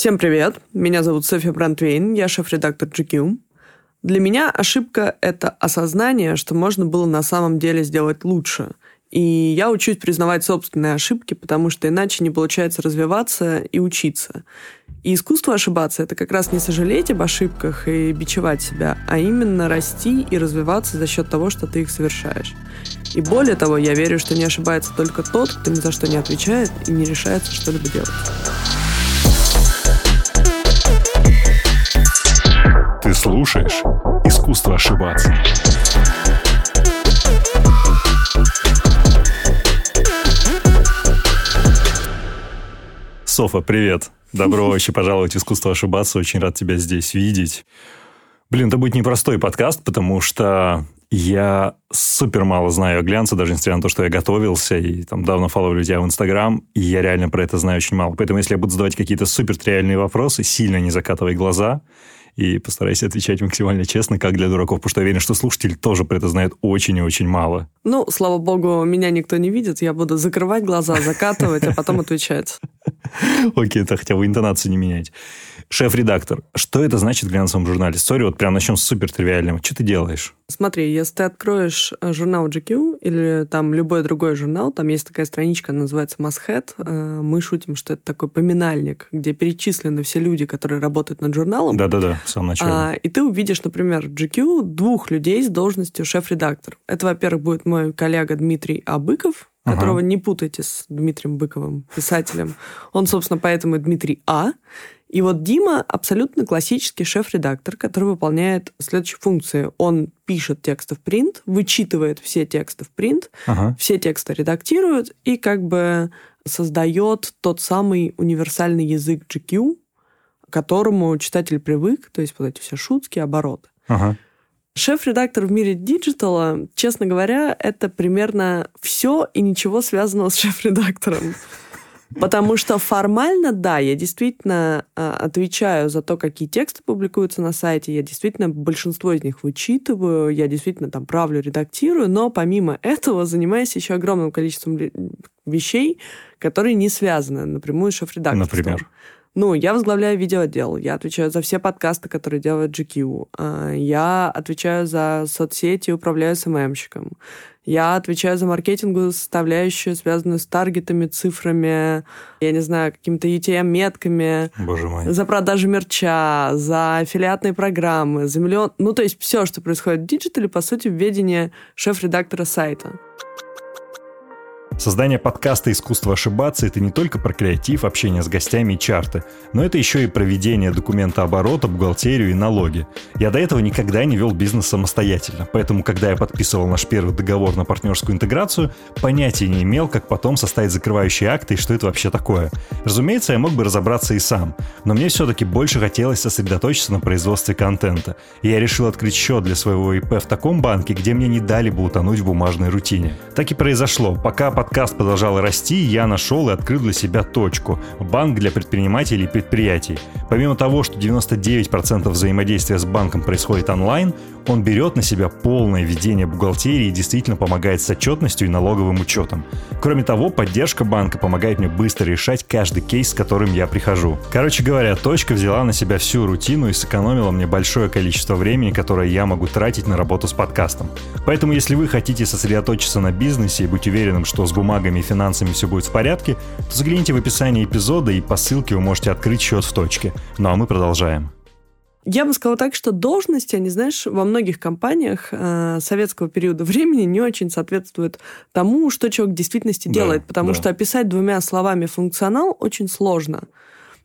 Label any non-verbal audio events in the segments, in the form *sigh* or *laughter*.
Всем привет, меня зовут Софья Брантвейн, я шеф-редактор GQ. Для меня ошибка — это осознание, что можно было на самом деле сделать лучше. И я учусь признавать собственные ошибки, потому что иначе не получается развиваться и учиться. И искусство ошибаться — это как раз не сожалеть об ошибках и бичевать себя, а именно расти и развиваться за счет того, что ты их совершаешь. И более того, я верю, что не ошибается только тот, кто ни за что не отвечает и не решается что-либо делать. Ты слушаешь «Искусство ошибаться». Софа, привет. Добро *laughs* вообще пожаловать в «Искусство ошибаться». Очень рад тебя здесь видеть. Блин, это будет непростой подкаст, потому что я супер мало знаю о глянце, даже несмотря на то, что я готовился и там давно фолловлю тебя в Инстаграм, и я реально про это знаю очень мало. Поэтому если я буду задавать какие-то супер триальные вопросы, сильно не закатывай глаза и постарайся отвечать максимально честно, как для дураков, потому что я уверен, что слушатель тоже про это знает очень и очень мало. Ну, слава богу, меня никто не видит, я буду закрывать глаза, закатывать, а потом отвечать. *laughs* Окей, это хотя бы интонацию не менять. Шеф-редактор. Что это значит в глянцевом журнале? Сори, вот прям начнем с супер тривиального. Что ты делаешь? Смотри, если ты откроешь э, журнал GQ или там любой другой журнал, там есть такая страничка, называется Masthead. Э, мы шутим, что это такой поминальник, где перечислены все люди, которые работают над журналом. Да-да-да, в самом начале. А, и ты увидишь, например, в GQ двух людей с должностью шеф-редактор. Это, во-первых, будет мой коллега Дмитрий Абыков, которого ага. не путайте с Дмитрием Быковым, писателем. Он, собственно, поэтому и Дмитрий А. И вот Дима абсолютно классический шеф-редактор, который выполняет следующие функции. Он пишет тексты в принт, вычитывает все тексты в принт, ага. все тексты редактирует и как бы создает тот самый универсальный язык GQ, к которому читатель привык, то есть вот эти все шутки, обороты. Ага. Шеф-редактор в мире диджитала, честно говоря, это примерно все и ничего связанного с шеф-редактором. Потому что формально, да, я действительно э, отвечаю за то, какие тексты публикуются на сайте, я действительно большинство из них вычитываю, я действительно там правлю, редактирую, но помимо *laughs* этого занимаюсь еще огромным количеством вещей, которые не связаны напрямую с шеф-редакторством. Например? Ну, я возглавляю видеоотдел, я отвечаю за все подкасты, которые делает GQ, а, я отвечаю за соцсети, управляю SMM щиком, я отвечаю за маркетинговую составляющую, связанную с таргетами, цифрами, я не знаю, какими-то UTM-метками. Боже мой. За продажу мерча, за аффилиатные программы, за миллион... Ну, то есть все, что происходит в диджитале, по сути, в ведении шеф-редактора сайта. Создание подкаста «Искусство ошибаться» — это не только про креатив, общение с гостями и чарты, но это еще и проведение документа оборота, бухгалтерию и налоги. Я до этого никогда не вел бизнес самостоятельно, поэтому, когда я подписывал наш первый договор на партнерскую интеграцию, понятия не имел, как потом составить закрывающие акты и что это вообще такое. Разумеется, я мог бы разобраться и сам, но мне все-таки больше хотелось сосредоточиться на производстве контента. И я решил открыть счет для своего ИП в таком банке, где мне не дали бы утонуть в бумажной рутине. Так и произошло. Пока под подкаст продолжал расти, я нашел и открыл для себя точку – банк для предпринимателей и предприятий. Помимо того, что 99% взаимодействия с банком происходит онлайн, он берет на себя полное ведение бухгалтерии и действительно помогает с отчетностью и налоговым учетом. Кроме того, поддержка банка помогает мне быстро решать каждый кейс, с которым я прихожу. Короче говоря, точка взяла на себя всю рутину и сэкономила мне большое количество времени, которое я могу тратить на работу с подкастом. Поэтому, если вы хотите сосредоточиться на бизнесе и быть уверенным, что с бумагами и финансами все будет в порядке, то загляните в описание эпизода и по ссылке вы можете открыть счет в точке. Ну а мы продолжаем. Я бы сказала так, что должности, они, знаешь, во многих компаниях э, советского периода времени не очень соответствуют тому, что человек в действительности да, делает, потому да. что описать двумя словами функционал очень сложно.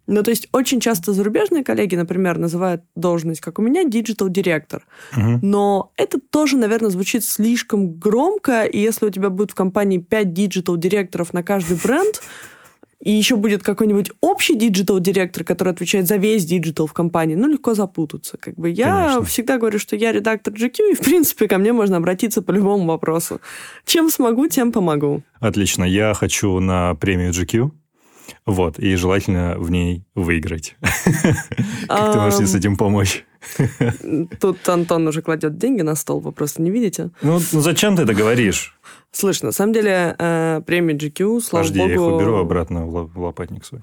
Ну, то есть очень часто зарубежные коллеги, например, называют должность, как у меня, digital директор. Угу. Но это тоже, наверное, звучит слишком громко, и если у тебя будет в компании 5 digital директоров на каждый бренд, и еще будет какой-нибудь общий диджитал-директор, который отвечает за весь диджитал в компании, ну, легко запутаться. Как бы я Конечно. всегда говорю, что я редактор GQ, и, в принципе, ко мне можно обратиться по любому вопросу. Чем смогу, тем помогу. Отлично. Я хочу на премию GQ. Вот, и желательно в ней выиграть. *laughs* Как ты можешь с этим помочь? Тут Антон уже кладет деньги на стол, вы просто не видите. Ну, ну зачем ты это говоришь? Слышь, на самом деле э, премия GQ, слава Подожди, богу... я их уберу обратно в, в лопатник свой.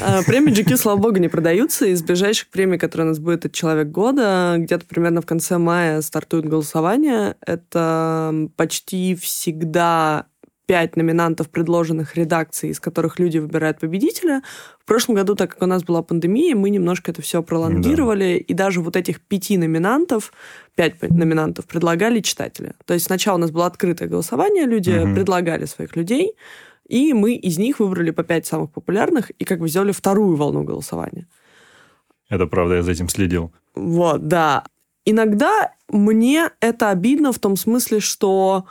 Э, премии GQ, слава богу, не продаются. Из ближайших премий, которые у нас будет, это «Человек года». Где-то примерно в конце мая стартует голосование. Это почти всегда пять номинантов, предложенных редакцией, из которых люди выбирают победителя. В прошлом году, так как у нас была пандемия, мы немножко это все пролонгировали, да. и даже вот этих пяти номинантов, пять номинантов предлагали читатели. То есть сначала у нас было открытое голосование, люди угу. предлагали своих людей, и мы из них выбрали по пять самых популярных и как бы сделали вторую волну голосования. Это правда, я за этим следил. Вот, да. Иногда мне это обидно в том смысле, что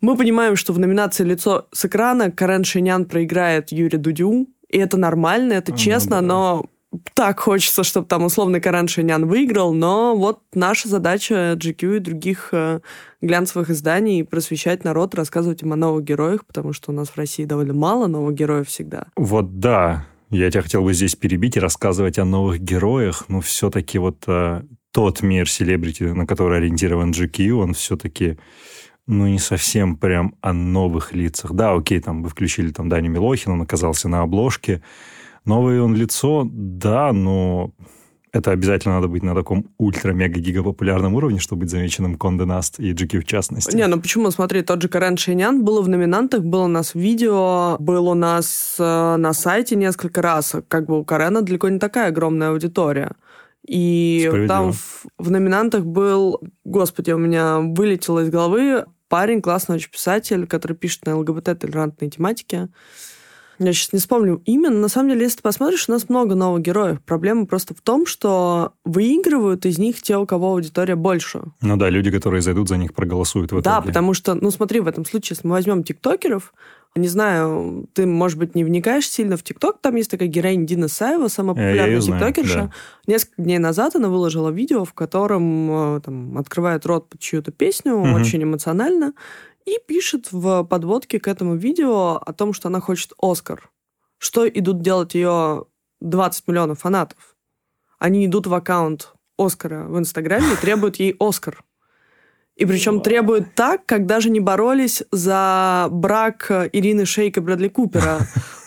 мы понимаем, что в номинации «Лицо с экрана» Карен Шинян проиграет Юрию Дудю, и это нормально, это ну честно, да. но так хочется, чтобы там условный Карен Шинян выиграл, но вот наша задача GQ и других э, глянцевых изданий просвещать народ, рассказывать им о новых героях, потому что у нас в России довольно мало новых героев всегда. Вот да, я тебя хотел бы здесь перебить и рассказывать о новых героях, но все-таки вот э, тот мир селебрити, на который ориентирован GQ, он все-таки ну, не совсем прям о новых лицах. Да, окей, там вы включили там Даню Милохина, он оказался на обложке. Новое он лицо, да, но это обязательно надо быть на таком ультра-мега-гига-популярном уровне, чтобы быть замеченным Конде Наст и GQ в частности. Не, ну почему? Смотри, тот же Карен Шинян был в номинантах, был у нас видео, был у нас э, на сайте несколько раз. Как бы у Карена далеко не такая огромная аудитория. И там в, в номинантах был, господи, у меня вылетело из головы парень, классный очень писатель, который пишет на ЛГБТ-толерантной тематике. Я сейчас не вспомню имя, но на самом деле, если ты посмотришь, у нас много новых героев. Проблема просто в том, что выигрывают из них те, у кого аудитория больше. Ну да, люди, которые зайдут за них, проголосуют в итоге. Да, потому что, ну смотри, в этом случае, если мы возьмем тиктокеров, не знаю, ты, может быть, не вникаешь сильно в ТикТок. Там есть такая героиня Дина Саева, самая популярная тиктокерша. Да. Несколько дней назад она выложила видео, в котором э, там, открывает рот под чью-то песню, угу. очень эмоционально, и пишет в подводке к этому видео о том, что она хочет Оскар. Что идут делать ее 20 миллионов фанатов? Они идут в аккаунт Оскара в Инстаграме и требуют ей Оскар. И причем требуют так, как даже не боролись за брак Ирины Шейк и Брэдли Купера.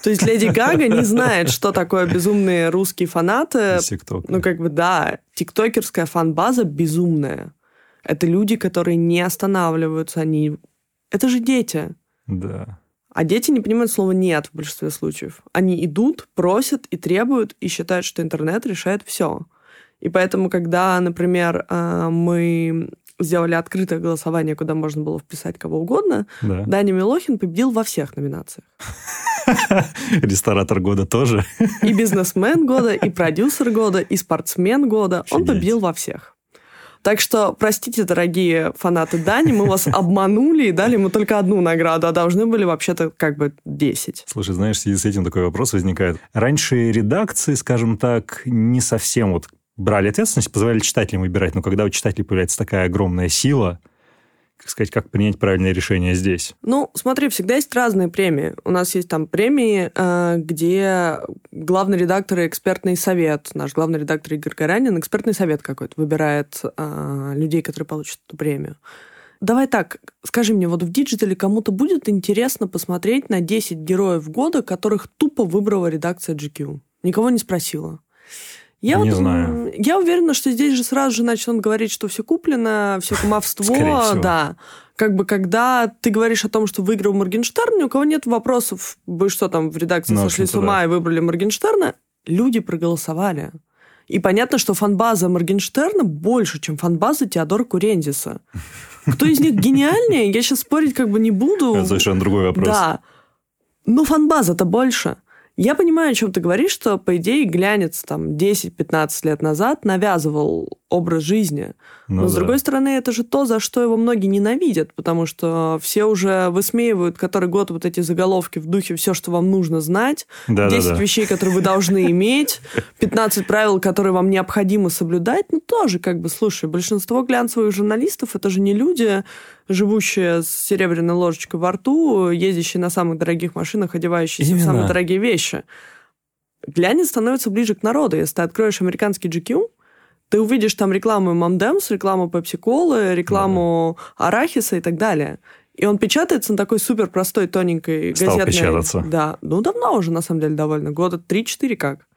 То есть Леди Гага не знает, что такое безумные русские фанаты. Ну, как бы, да, тиктокерская фан-база безумная. Это люди, которые не останавливаются, они... Это же дети. Да. А дети не понимают слова «нет» в большинстве случаев. Они идут, просят и требуют, и считают, что интернет решает все. И поэтому, когда, например, э, мы сделали открытое голосование, куда можно было вписать кого угодно, да. Даня Милохин победил во всех номинациях. *laughs* Ресторатор года тоже. И бизнесмен года, и *laughs* продюсер года, и спортсмен года. Он победил во всех. Так что, простите, дорогие фанаты Дани, мы вас обманули и дали ему только одну награду, а должны были вообще-то как бы 10. Слушай, знаешь, в связи с этим такой вопрос возникает. Раньше редакции, скажем так, не совсем вот брали ответственность, позволяли читателям выбирать. Но когда у читателей появляется такая огромная сила, как сказать, как принять правильное решение здесь? Ну, смотри, всегда есть разные премии. У нас есть там премии, э, где главный редактор и экспертный совет, наш главный редактор Игорь Горянин, экспертный совет какой-то выбирает э, людей, которые получат эту премию. Давай так, скажи мне, вот в диджитале кому-то будет интересно посмотреть на 10 героев года, которых тупо выбрала редакция GQ? Никого не спросила. Я не вот, знаю. Я уверена, что здесь же сразу же начнут говорить, что все куплено, все *laughs* кумовство. Да. Как бы когда ты говоришь о том, что выиграл Моргенштерн, ни у кого нет вопросов, вы что там в редакции ну, сошли с ума да. и выбрали Моргенштерна, люди проголосовали. И понятно, что фанбаза Моргенштерна больше, чем фанбаза Теодора Курентзиса. Кто из них гениальнее, я сейчас спорить как бы не буду. Это совершенно другой вопрос. Да. Но фанбаза-то больше. Я понимаю, о чем ты говоришь, что, по идее, глянец там 10-15 лет назад навязывал образ жизни. Ну, Но, с другой стороны, это же то, за что его многие ненавидят, потому что все уже высмеивают который год вот эти заголовки в духе «все, что вам нужно знать», да, 10 да, да. вещей, которые вы должны иметь, 15 правил, которые вам необходимо соблюдать. Ну, тоже, как бы, слушай, большинство глянцевых журналистов это же не люди, живущие с серебряной ложечкой во рту, ездящие на самых дорогих машинах, одевающиеся Именно. в самые дорогие вещи. Глянец становится ближе к народу. Если ты откроешь американский GQ, ты увидишь там рекламу Мамдемс, рекламу Пепси-колы, рекламу да. Арахиса и так далее. И он печатается на такой супер простой, тоненькой Стал газетной... печататься. Да, ну давно уже, на самом деле, довольно. Года 3-4 как.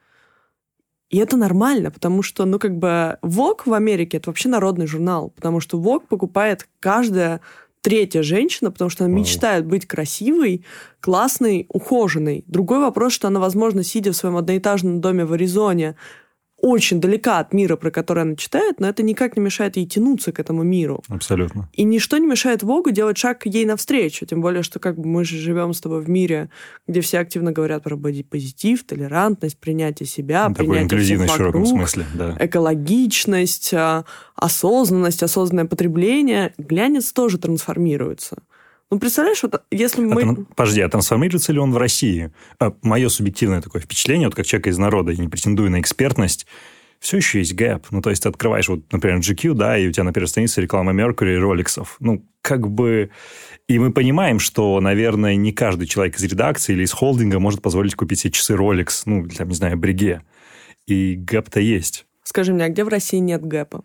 И это нормально, потому что, ну, как бы, Vogue в Америке — это вообще народный журнал, потому что Vogue покупает каждая третья женщина, потому что она Вау. мечтает быть красивой, классной, ухоженной. Другой вопрос, что она, возможно, сидя в своем одноэтажном доме в Аризоне, очень далека от мира, про который она читает, но это никак не мешает ей тянуться к этому миру. Абсолютно. И ничто не мешает Вогу делать шаг ей навстречу. Тем более, что как бы мы же живем с тобой в мире, где все активно говорят про позитив, толерантность, принятие себя, ну, принятие инклюзивность в широком смысле, да. экологичность, а, осознанность, осознанное потребление. Глянец тоже трансформируется. Ну, представляешь, вот если мы... А, подожди, а трансформируется ли он в России? А, мое субъективное такое впечатление, вот как человека из народа, я не претендую на экспертность, все еще есть гэп. Ну, то есть ты открываешь, вот, например, GQ, да, и у тебя на первой странице реклама Mercury и Роликсов. Ну, как бы... И мы понимаем, что, наверное, не каждый человек из редакции или из холдинга может позволить купить себе часы Rolex, ну, там, не знаю, Бриге. И гэп-то есть. Скажи мне, а где в России нет гэпа?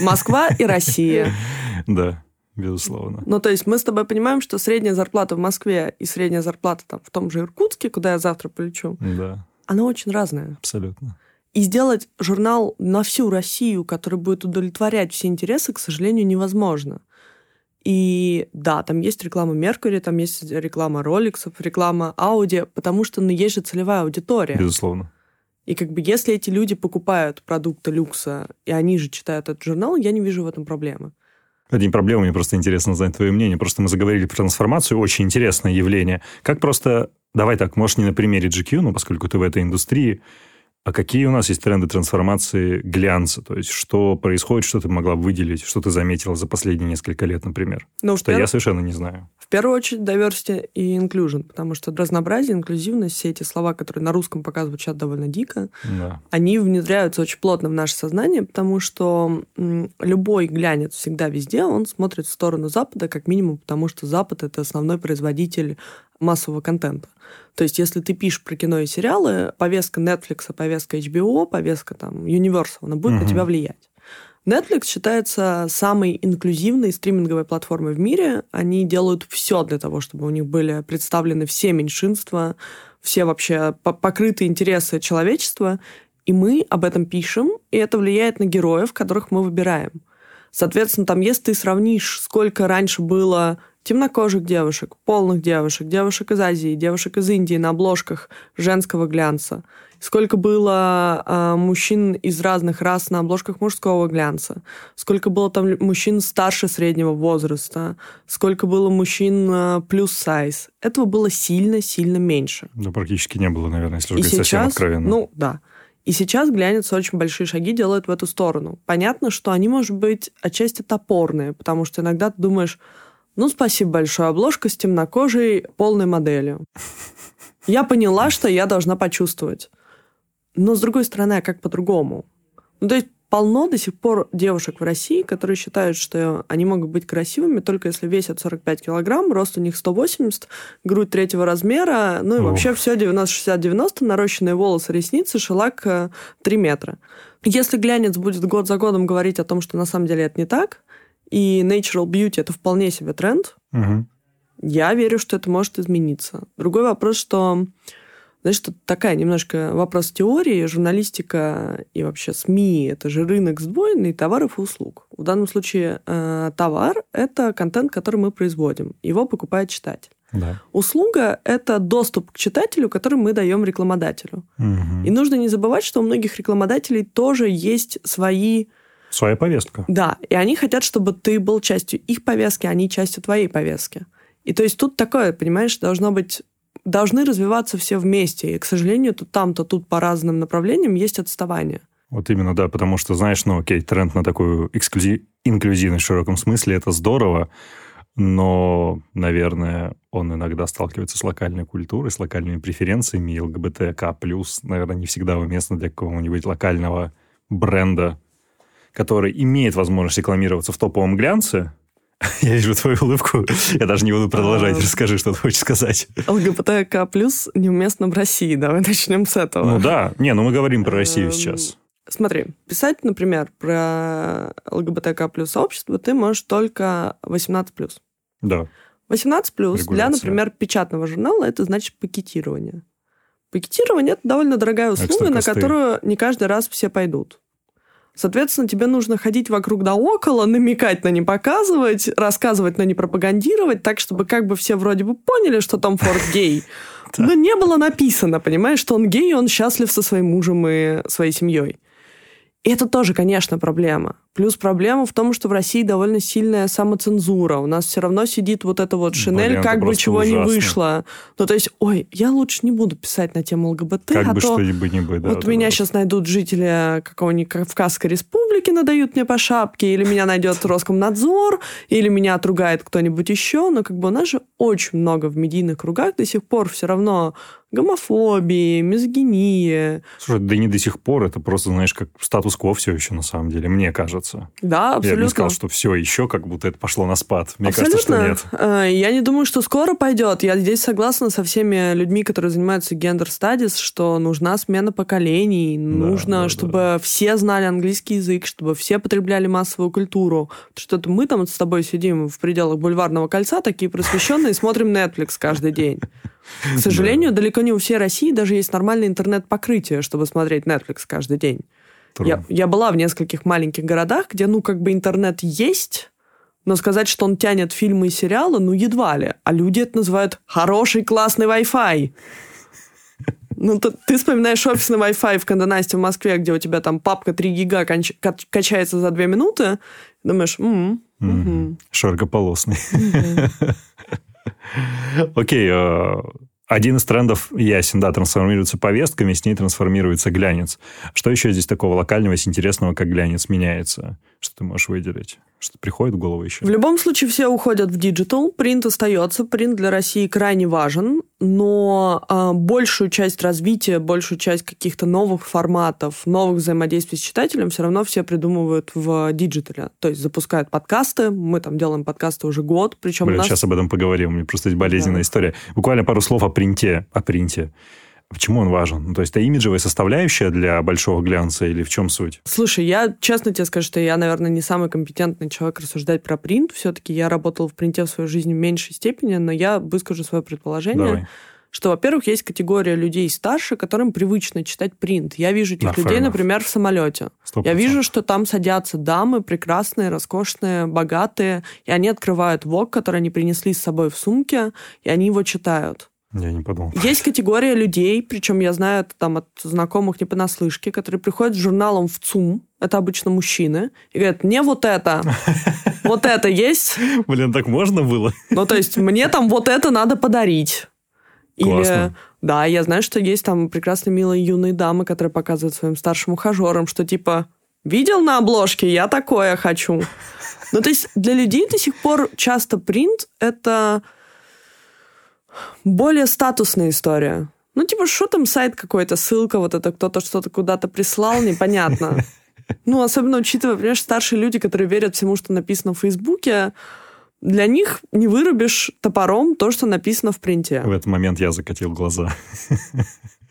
Москва и Россия. *laughs* Да безусловно. Ну, то есть мы с тобой понимаем, что средняя зарплата в Москве и средняя зарплата там в том же Иркутске, куда я завтра полечу, да. она очень разная. Абсолютно. И сделать журнал на всю Россию, который будет удовлетворять все интересы, к сожалению, невозможно. И да, там есть реклама Меркури, там есть реклама Роликсов, реклама Ауди, потому что ну, есть же целевая аудитория. Безусловно. И как бы если эти люди покупают продукты люкса, и они же читают этот журнал, я не вижу в этом проблемы. Не проблема, мне просто интересно знать твое мнение. Просто мы заговорили про трансформацию, очень интересное явление. Как просто, давай так, может, не на примере GQ, но поскольку ты в этой индустрии, а какие у нас есть тренды трансформации глянца? То есть что происходит, что ты могла выделить, что ты заметила за последние несколько лет, например? Ну, что перв... я совершенно не знаю. В первую очередь diversity и inclusion, потому что разнообразие, инклюзивность, все эти слова, которые на русском пока звучат довольно дико, да. они внедряются очень плотно в наше сознание, потому что любой глянец всегда везде, он смотрит в сторону Запада, как минимум, потому что Запад — это основной производитель массового контента. То есть, если ты пишешь про кино и сериалы, повестка Netflix, повестка HBO, повестка там Universal, она будет угу. на тебя влиять. Netflix считается самой инклюзивной стриминговой платформой в мире. Они делают все для того, чтобы у них были представлены все меньшинства, все вообще покрытые интересы человечества. И мы об этом пишем, и это влияет на героев, которых мы выбираем. Соответственно, там, если ты сравнишь, сколько раньше было темнокожих девушек, полных девушек, девушек из Азии, девушек из Индии на обложках женского глянца. Сколько было э, мужчин из разных рас на обложках мужского глянца. Сколько было там мужчин старше среднего возраста. Сколько было мужчин э, плюс сайз. Этого было сильно-сильно меньше. Да, практически не было, наверное, если говорить совсем откровенно. Ну, да. И сейчас глянец очень большие шаги делает в эту сторону. Понятно, что они, может быть, отчасти топорные, потому что иногда ты думаешь, ну, спасибо большое. Обложка с темнокожей полной моделью. *laughs* Я поняла, что я должна почувствовать. Но, с другой стороны, а как по-другому? Ну, то есть полно до сих пор девушек в России, которые считают, что они могут быть красивыми только если весят 45 килограмм, рост у них 180, грудь третьего размера, ну и Ох. вообще все 90-60-90, нарощенные волосы, ресницы, шелак 3 метра. Если глянец будет год за годом говорить о том, что на самом деле это не так, и natural beauty это вполне себе тренд. Угу. Я верю, что это может измениться. Другой вопрос, что знаешь, что такая немножко вопрос теории, журналистика и вообще СМИ — это же рынок сдвоенный товаров и услуг. В данном случае э, товар — это контент, который мы производим. Его покупает читатель. Да. Услуга — это доступ к читателю, который мы даем рекламодателю. Угу. И нужно не забывать, что у многих рекламодателей тоже есть свои Своя повестка. Да, и они хотят, чтобы ты был частью их повестки, а не частью твоей повестки. И то есть тут такое, понимаешь, должно быть должны развиваться все вместе. И, к сожалению, то там, то тут по разным направлениям есть отставание. Вот именно, да, потому что, знаешь, ну, окей, тренд на такую эксклюзив... инклюзивность в широком смысле, это здорово, но, наверное, он иногда сталкивается с локальной культурой, с локальными преференциями, и ЛГБТК+, наверное, не всегда уместно для какого-нибудь локального бренда, который имеет возможность рекламироваться в топовом глянце, *laughs* я вижу твою улыбку. Я даже не буду продолжать. А, Расскажи, что ты хочешь сказать. ЛГБТК плюс неуместно в России. Давай *laughs* начнем с этого. Ну да. Не, ну мы говорим про Россию эм, сейчас. Смотри, писать, например, про ЛГБТК плюс сообщество ты можешь только 18 плюс. Да. 18 плюс для, например, печатного журнала это значит пакетирование. Пакетирование это довольно дорогая услуга, на которую не каждый раз все пойдут. Соответственно, тебе нужно ходить вокруг да около, намекать, но не показывать, рассказывать, но не пропагандировать, так, чтобы как бы все вроде бы поняли, что Том Форд *laughs* гей. Но не было написано, понимаешь, что он гей, и он счастлив со своим мужем и своей семьей. И это тоже, конечно, проблема. Плюс проблема в том, что в России довольно сильная самоцензура. У нас все равно сидит вот эта вот шинель, Блин, как бы чего ужасно. не вышло. Ну, то есть, ой, я лучше не буду писать на тему ЛГБТ, как а бы то что-нибудь не будет. Да, вот меня сейчас найдут жители какого-нибудь Кавказской республики, надают мне по шапке, или меня найдет *laughs* Роскомнадзор, или меня отругает кто-нибудь еще. Но как бы у нас же очень много в медийных кругах до сих пор все равно гомофобии, мизогинии. Слушай, да не до сих пор, это просто, знаешь, как статус-кво все еще на самом деле, мне кажется. Да, абсолютно. Я бы не сказал, что все еще как будто это пошло на спад. Мне абсолютно. кажется, что нет. Э, я не думаю, что скоро пойдет. Я здесь согласна со всеми людьми, которые занимаются гендер-стадис, что нужна смена поколений, да, нужно, да, чтобы да. все знали английский язык, чтобы все потребляли массовую культуру. Что-то мы там с тобой сидим в пределах бульварного кольца, такие просвещенные, смотрим Netflix каждый день. К *laughs* сожалению, далеко не у всей России даже есть нормальное интернет-покрытие, чтобы смотреть Netflix каждый день. Я, я была в нескольких маленьких городах, где, ну, как бы интернет есть, но сказать, что он тянет фильмы и сериалы, ну, едва ли. А люди это называют «хороший, классный Wi-Fi». Ну, ты, ты вспоминаешь офисный Wi-Fi в Кандонасте в Москве, где у тебя там папка 3 гига конч, качается за 2 минуты, думаешь, м-м, широкополосный. *laughs* Окей, э, один из трендов ясен, да, трансформируется повестками, с ней трансформируется глянец. Что еще здесь такого локального, интересного, как глянец меняется? Что ты можешь выделить? Что приходит в голову еще? В любом случае все уходят в диджитал, принт остается, принт для России крайне важен, но э, большую часть развития, большую часть каких-то новых форматов, новых взаимодействий с читателем все равно все придумывают в диджитале. То есть запускают подкасты, мы там делаем подкасты уже год, причем Блин, нас... сейчас об этом поговорим, у меня просто есть болезненная да. история. Буквально пару слов о принте. О принте. Почему он важен? Ну, то есть это имиджевая составляющая для большого глянца или в чем суть? Слушай, я честно тебе скажу, что я, наверное, не самый компетентный человек рассуждать про принт. Все-таки я работал в принте в своей жизни в меньшей степени, но я выскажу свое предположение. Давай что, во-первых, есть категория людей старше, которым привычно читать принт. Я вижу этих да, людей, например, в самолете. 100%. Я вижу, что там садятся дамы прекрасные, роскошные, богатые, и они открывают ВОК, который они принесли с собой в сумке, и они его читают. Я не подумал. Есть категория людей, причем я знаю это там от знакомых не понаслышке, которые приходят с журналом в ЦУМ, это обычно мужчины, и говорят, мне вот это, *laughs* вот это есть. Блин, так можно было? Ну, то есть, мне там вот это надо подарить. Или, да, я знаю, что есть там прекрасные милые юные дамы, которые показывают своим старшим ухажерам, что типа, видел на обложке, я такое хочу. Ну, то есть для людей до сих пор часто принт — это более статусная история. Ну, типа, что там сайт какой-то, ссылка, вот это кто-то что-то куда-то прислал, непонятно. *laughs* Ну, особенно учитывая, понимаешь, старшие люди, которые верят всему, что написано в Фейсбуке, для них не вырубишь топором то, что написано в принте. В этот момент я закатил глаза. *laughs*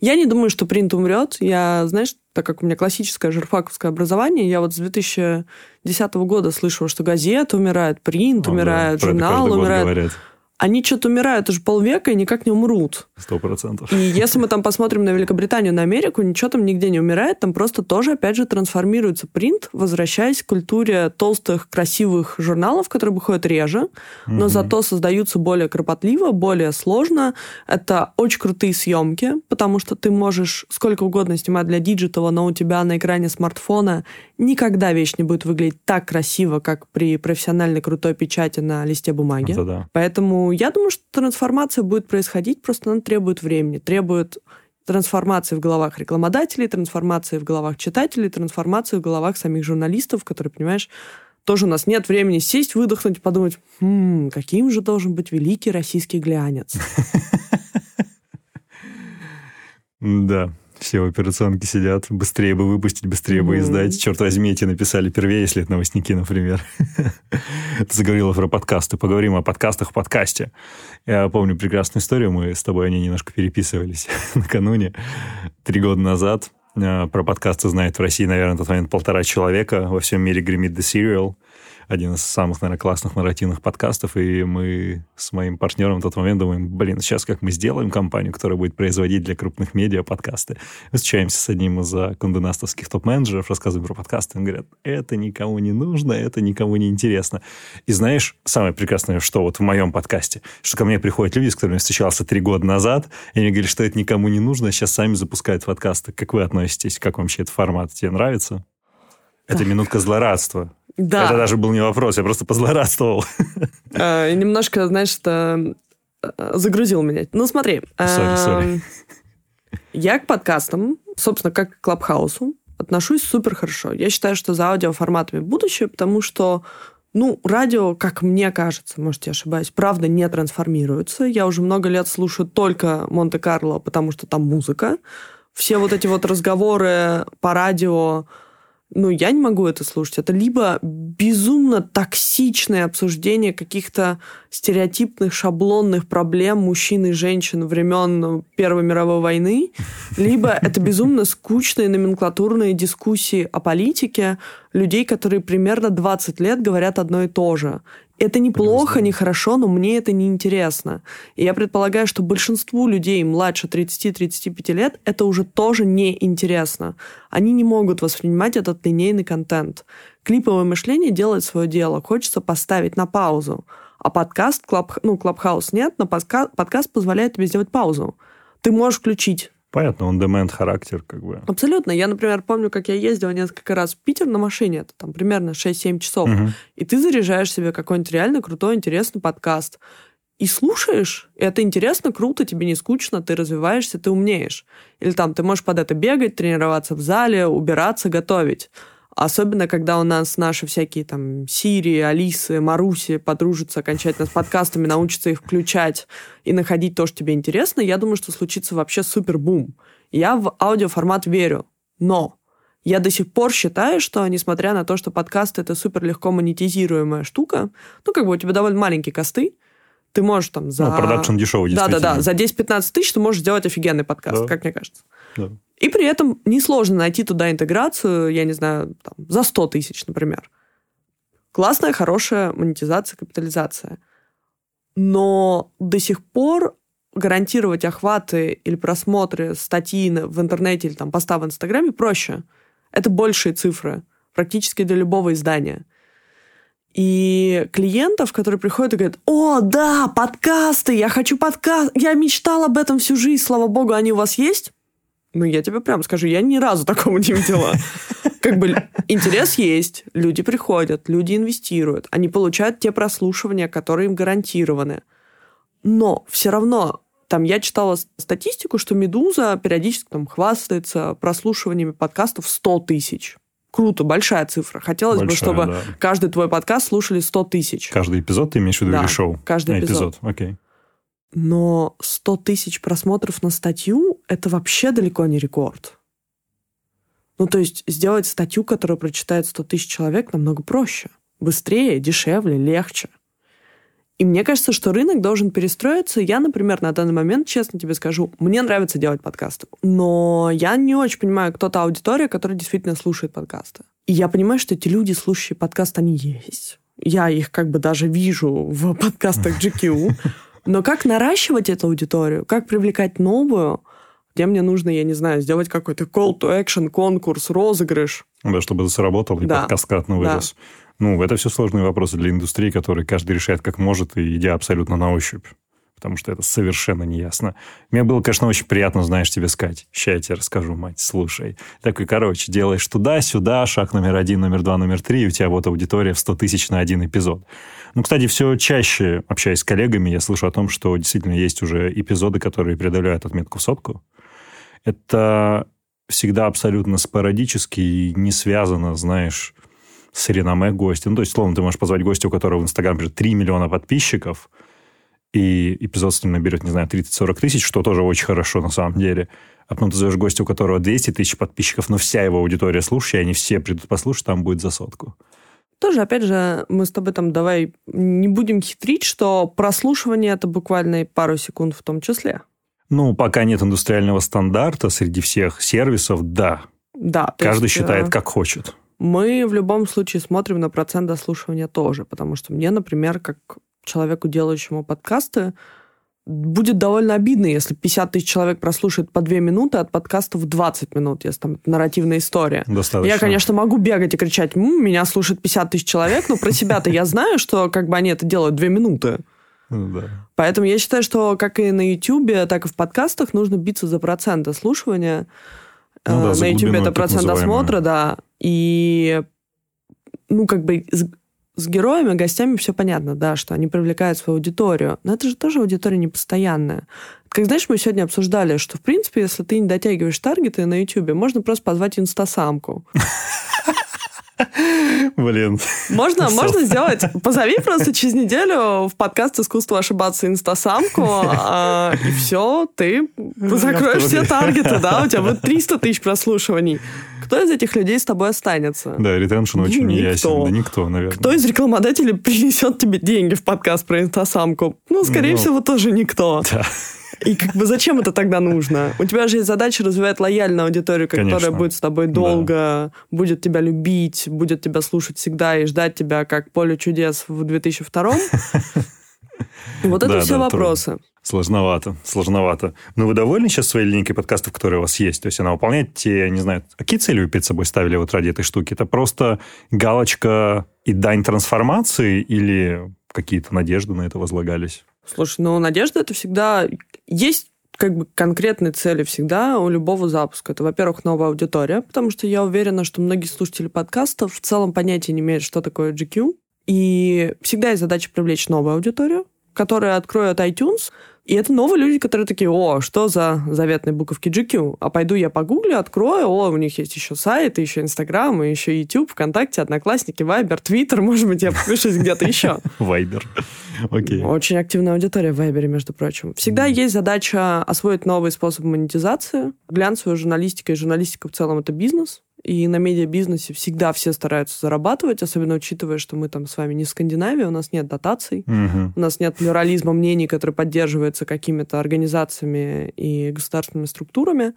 Я не думаю, что принт умрет. Я, знаешь, так как у меня классическое журфаковское образование, я вот с 2010 года слышала, что газета умирает, принт О, умирает, да, журнал умирает. Они что-то умирают уже полвека и никак не умрут. Сто процентов. И если мы там посмотрим на Великобританию, на Америку, ничего там нигде не умирает, там просто тоже, опять же, трансформируется принт, возвращаясь к культуре толстых, красивых журналов, которые выходят реже, но угу. зато создаются более кропотливо, более сложно. Это очень крутые съемки, потому что ты можешь сколько угодно снимать для digital а, но у тебя на экране смартфона никогда вещь не будет выглядеть так красиво, как при профессиональной крутой печати на листе бумаги. Это да. Поэтому я думаю, что трансформация будет происходить, просто она требует времени, требует трансформации в головах рекламодателей, трансформации в головах читателей, трансформации в головах самих журналистов, которые, понимаешь, тоже у нас нет времени сесть, выдохнуть, подумать, хм, каким же должен быть великий российский глянец. *laughs* Да, Все в операционке сидят, быстрее бы выпустить, быстрее бы издать. Черт возьми, эти написали первее, если это новостники, например. *laughs* Ты заговорила про подкасты. Поговорим о подкастах в подкасте. Я помню прекрасную историю, мы с тобой о ней немножко переписывались *laughs* накануне, три года назад. Э, про подкасты знает в России, наверное, на тот момент полтора человека. Во всем мире гремит The Serial один из самых, наверное, классных нарративных подкастов, и мы с моим партнером в тот момент думаем, блин, сейчас как мы сделаем компанию, которая будет производить для крупных медиа подкасты. Мы встречаемся с одним из конденастовских топ-менеджеров, рассказываем про подкасты, им говорят, это никому не нужно, это никому не интересно. И знаешь, самое прекрасное, что вот в моем подкасте, что ко мне приходят люди, с которыми я встречался три года назад, и они говорят, что это никому не нужно, сейчас сами запускают подкасты. Как вы относитесь? Как вообще этот формат? Тебе нравится? Это минутка злорадства. Да. Это даже был не вопрос, я просто позлорадствовал. А, немножко, знаешь, это э, загрузил меня. Ну, смотри. Sorry, sorry. Я к подкастам, собственно, как к Клабхаусу, отношусь супер хорошо. Я считаю, что за аудиоформатами будущее, потому что ну, радио, как мне кажется, может, я ошибаюсь, правда не трансформируется. Я уже много лет слушаю только Монте-Карло, потому что там музыка. Все вот эти вот разговоры по радио, ну, я не могу это слушать. Это либо безумно токсичное обсуждение каких-то стереотипных, шаблонных проблем мужчин и женщин времен Первой мировой войны, либо это безумно скучные номенклатурные дискуссии о политике людей, которые примерно 20 лет говорят одно и то же. Это неплохо, не хорошо, но мне это не интересно. И я предполагаю, что большинству людей младше 30-35 лет это уже тоже не интересно. Они не могут воспринимать этот линейный контент. Клиповое мышление делает свое дело. Хочется поставить на паузу. А подкаст, клаб, ну, Клабхаус нет, но подкаст, подкаст позволяет тебе сделать паузу. Ты можешь включить Понятно, он demand характер как бы. Абсолютно. Я, например, помню, как я ездила несколько раз в Питер на машине, это там примерно 6-7 часов, угу. и ты заряжаешь себе какой-нибудь реально крутой, интересный подкаст. И слушаешь, и это интересно, круто, тебе не скучно, ты развиваешься, ты умнеешь. Или там ты можешь под это бегать, тренироваться в зале, убираться, готовить. Особенно, когда у нас наши всякие там Сири, Алисы, Маруси подружатся окончательно с подкастами, научатся их включать и находить то, что тебе интересно, я думаю, что случится вообще супер бум. Я в аудиоформат верю, но я до сих пор считаю, что, несмотря на то, что подкаст — это супер легко монетизируемая штука, ну, как бы у тебя довольно маленькие косты, ты можешь там за... Ну, продакшн дешевый, Да-да-да, за 10-15 тысяч ты можешь сделать офигенный подкаст, да. как мне кажется. Да. И при этом несложно найти туда интеграцию, я не знаю, там, за 100 тысяч, например. Классная, хорошая монетизация, капитализация. Но до сих пор гарантировать охваты или просмотры статьи в интернете или там поста в Инстаграме проще. Это большие цифры практически для любого издания. И клиентов, которые приходят и говорят, о, да, подкасты, я хочу подкаст, я мечтал об этом всю жизнь, слава богу, они у вас есть? Ну, я тебе прям скажу, я ни разу такого не видела. *laughs* Как бы интерес есть, люди приходят, люди инвестируют, они получают те прослушивания, которые им гарантированы. Но все равно там я читала статистику, что «Медуза» периодически там хвастается прослушиваниями подкастов 100 тысяч. Круто, большая цифра. Хотелось большая, бы, чтобы да. каждый твой подкаст слушали 100 тысяч. Каждый эпизод ты имеешь в виду да, или шоу? каждый а, эпизод. эпизод. Окей. Но 100 тысяч просмотров на статью – это вообще далеко не рекорд. Ну, то есть сделать статью, которую прочитает 100 тысяч человек, намного проще. Быстрее, дешевле, легче. И мне кажется, что рынок должен перестроиться. Я, например, на данный момент, честно тебе скажу, мне нравится делать подкасты. Но я не очень понимаю, кто та аудитория, которая действительно слушает подкасты. И я понимаю, что эти люди, слушающие подкаст, они есть. Я их как бы даже вижу в *laughs* подкастах GQ. Но как наращивать эту аудиторию? Как привлекать новую? Где мне нужно, я не знаю, сделать какой-то call to action, конкурс, розыгрыш. Да, чтобы это сработало, и да. подкаст кратно вырос. Да. Ну, это все сложные вопросы для индустрии, которые каждый решает как может, и идя абсолютно на ощупь. Потому что это совершенно неясно. Мне было, конечно, очень приятно, знаешь, тебе сказать. Сейчас я тебе расскажу, мать, слушай. Такой, короче, делаешь туда-сюда, шаг номер один, номер два, номер три, и у тебя вот аудитория в 100 тысяч на один эпизод. Ну, кстати, все чаще, общаясь с коллегами, я слышу о том, что действительно есть уже эпизоды, которые преодоляют отметку в сотку. Это всегда абсолютно спорадически и не связано, знаешь, с реноме гостя. Ну, то есть, словно, ты можешь позвать гостя, у которого в Инстаграме 3 миллиона подписчиков, и эпизод с ним наберет, не знаю, 30-40 тысяч, что тоже очень хорошо на самом деле. А потом ты зовешь гостя, у которого 200 тысяч подписчиков, но вся его аудитория слушает, и они все придут послушать, там будет за сотку. Тоже, опять же, мы с тобой там давай не будем хитрить, что прослушивание это буквально пару секунд в том числе. Ну, пока нет индустриального стандарта среди всех сервисов, да. Да. Каждый есть, считает, как хочет. Мы в любом случае смотрим на процент дослушивания тоже, потому что мне, например, как человеку, делающему подкасты, будет довольно обидно, если 50 тысяч человек прослушает по 2 минуты от подкаста в 20 минут, если там нарративная история. Достаточно. Я, конечно, могу бегать и кричать, М, меня слушает 50 тысяч человек, но про себя-то я знаю, что как бы они это делают 2 минуты. Ну да. Поэтому я считаю, что как и на YouTube, так и в подкастах нужно биться за процент дослушивания. Ну да, Э, на глубину, это процент называемую. осмотра, да. И ну, как бы с, с героями, гостями все понятно, да, что они привлекают свою аудиторию. Но это же тоже аудитория непостоянная. Как знаешь, мы сегодня обсуждали, что, в принципе, если ты не дотягиваешь таргеты на YouTube, можно просто позвать инстасамку. *laughs* Блин. Можно, можно сделать... Позови просто через неделю в подкаст «Искусство ошибаться» инстасамку, а, и все, ты закроешь все таргеты, да, у тебя будет 300 тысяч прослушиваний. Кто из этих людей с тобой останется? Да, ретеншн очень Никто. неясен. Да никто, наверное. Кто из рекламодателей *laughs* принесет тебе деньги в подкаст про инстасамку? Ну, скорее Ну, всего, тоже никто. Да. И как бы зачем это тогда нужно? У тебя же есть задача развивать лояльную аудиторию, которая Конечно. будет с тобой долго, будет тебя любить, будет тебя слушать всегда и ждать тебя как поле чудес в 2002 *laughs* Вот это Да, все да, вопросы. Сложновато, сложновато. Но вы довольны сейчас своей линейкой подкастов, которые у вас есть? То есть она выполняет те, не знаю, а какие цели вы перед собой ставили вот ради этой штуки? Это просто галочка и дань трансформации или какие-то надежды на это возлагались? Слушай, ну надежда это всегда... Есть как бы конкретные цели всегда у любого запуска. Это, во-первых, новая аудитория, потому что я уверена, что многие слушатели подкастов в целом понятия не имеют, что такое GQ. И всегда есть задача привлечь новую аудиторию, которая откроет iTunes, и это новые люди, которые такие, о, что за заветные буковки GQ? А пойду я погуглю, открою, о, у них есть еще сайт, и еще Инстаграм, и еще YouTube, ВКонтакте, Одноклассники, Вайбер, Твиттер, может быть, я подпишусь где-то еще. *laughs* Вайбер. Окей. Очень активная аудитория в Вайбере, между прочим. Всегда есть задача освоить новые способы монетизации. Глянцевая журналистика и журналистика в целом это бизнес. И на медиабизнесе всегда все стараются зарабатывать, особенно учитывая, что мы там с вами не Скандинавии, у нас нет дотаций, Мгм. у нас нет плюрализма мнений, который поддерживается какими-то организациями и государственными структурами.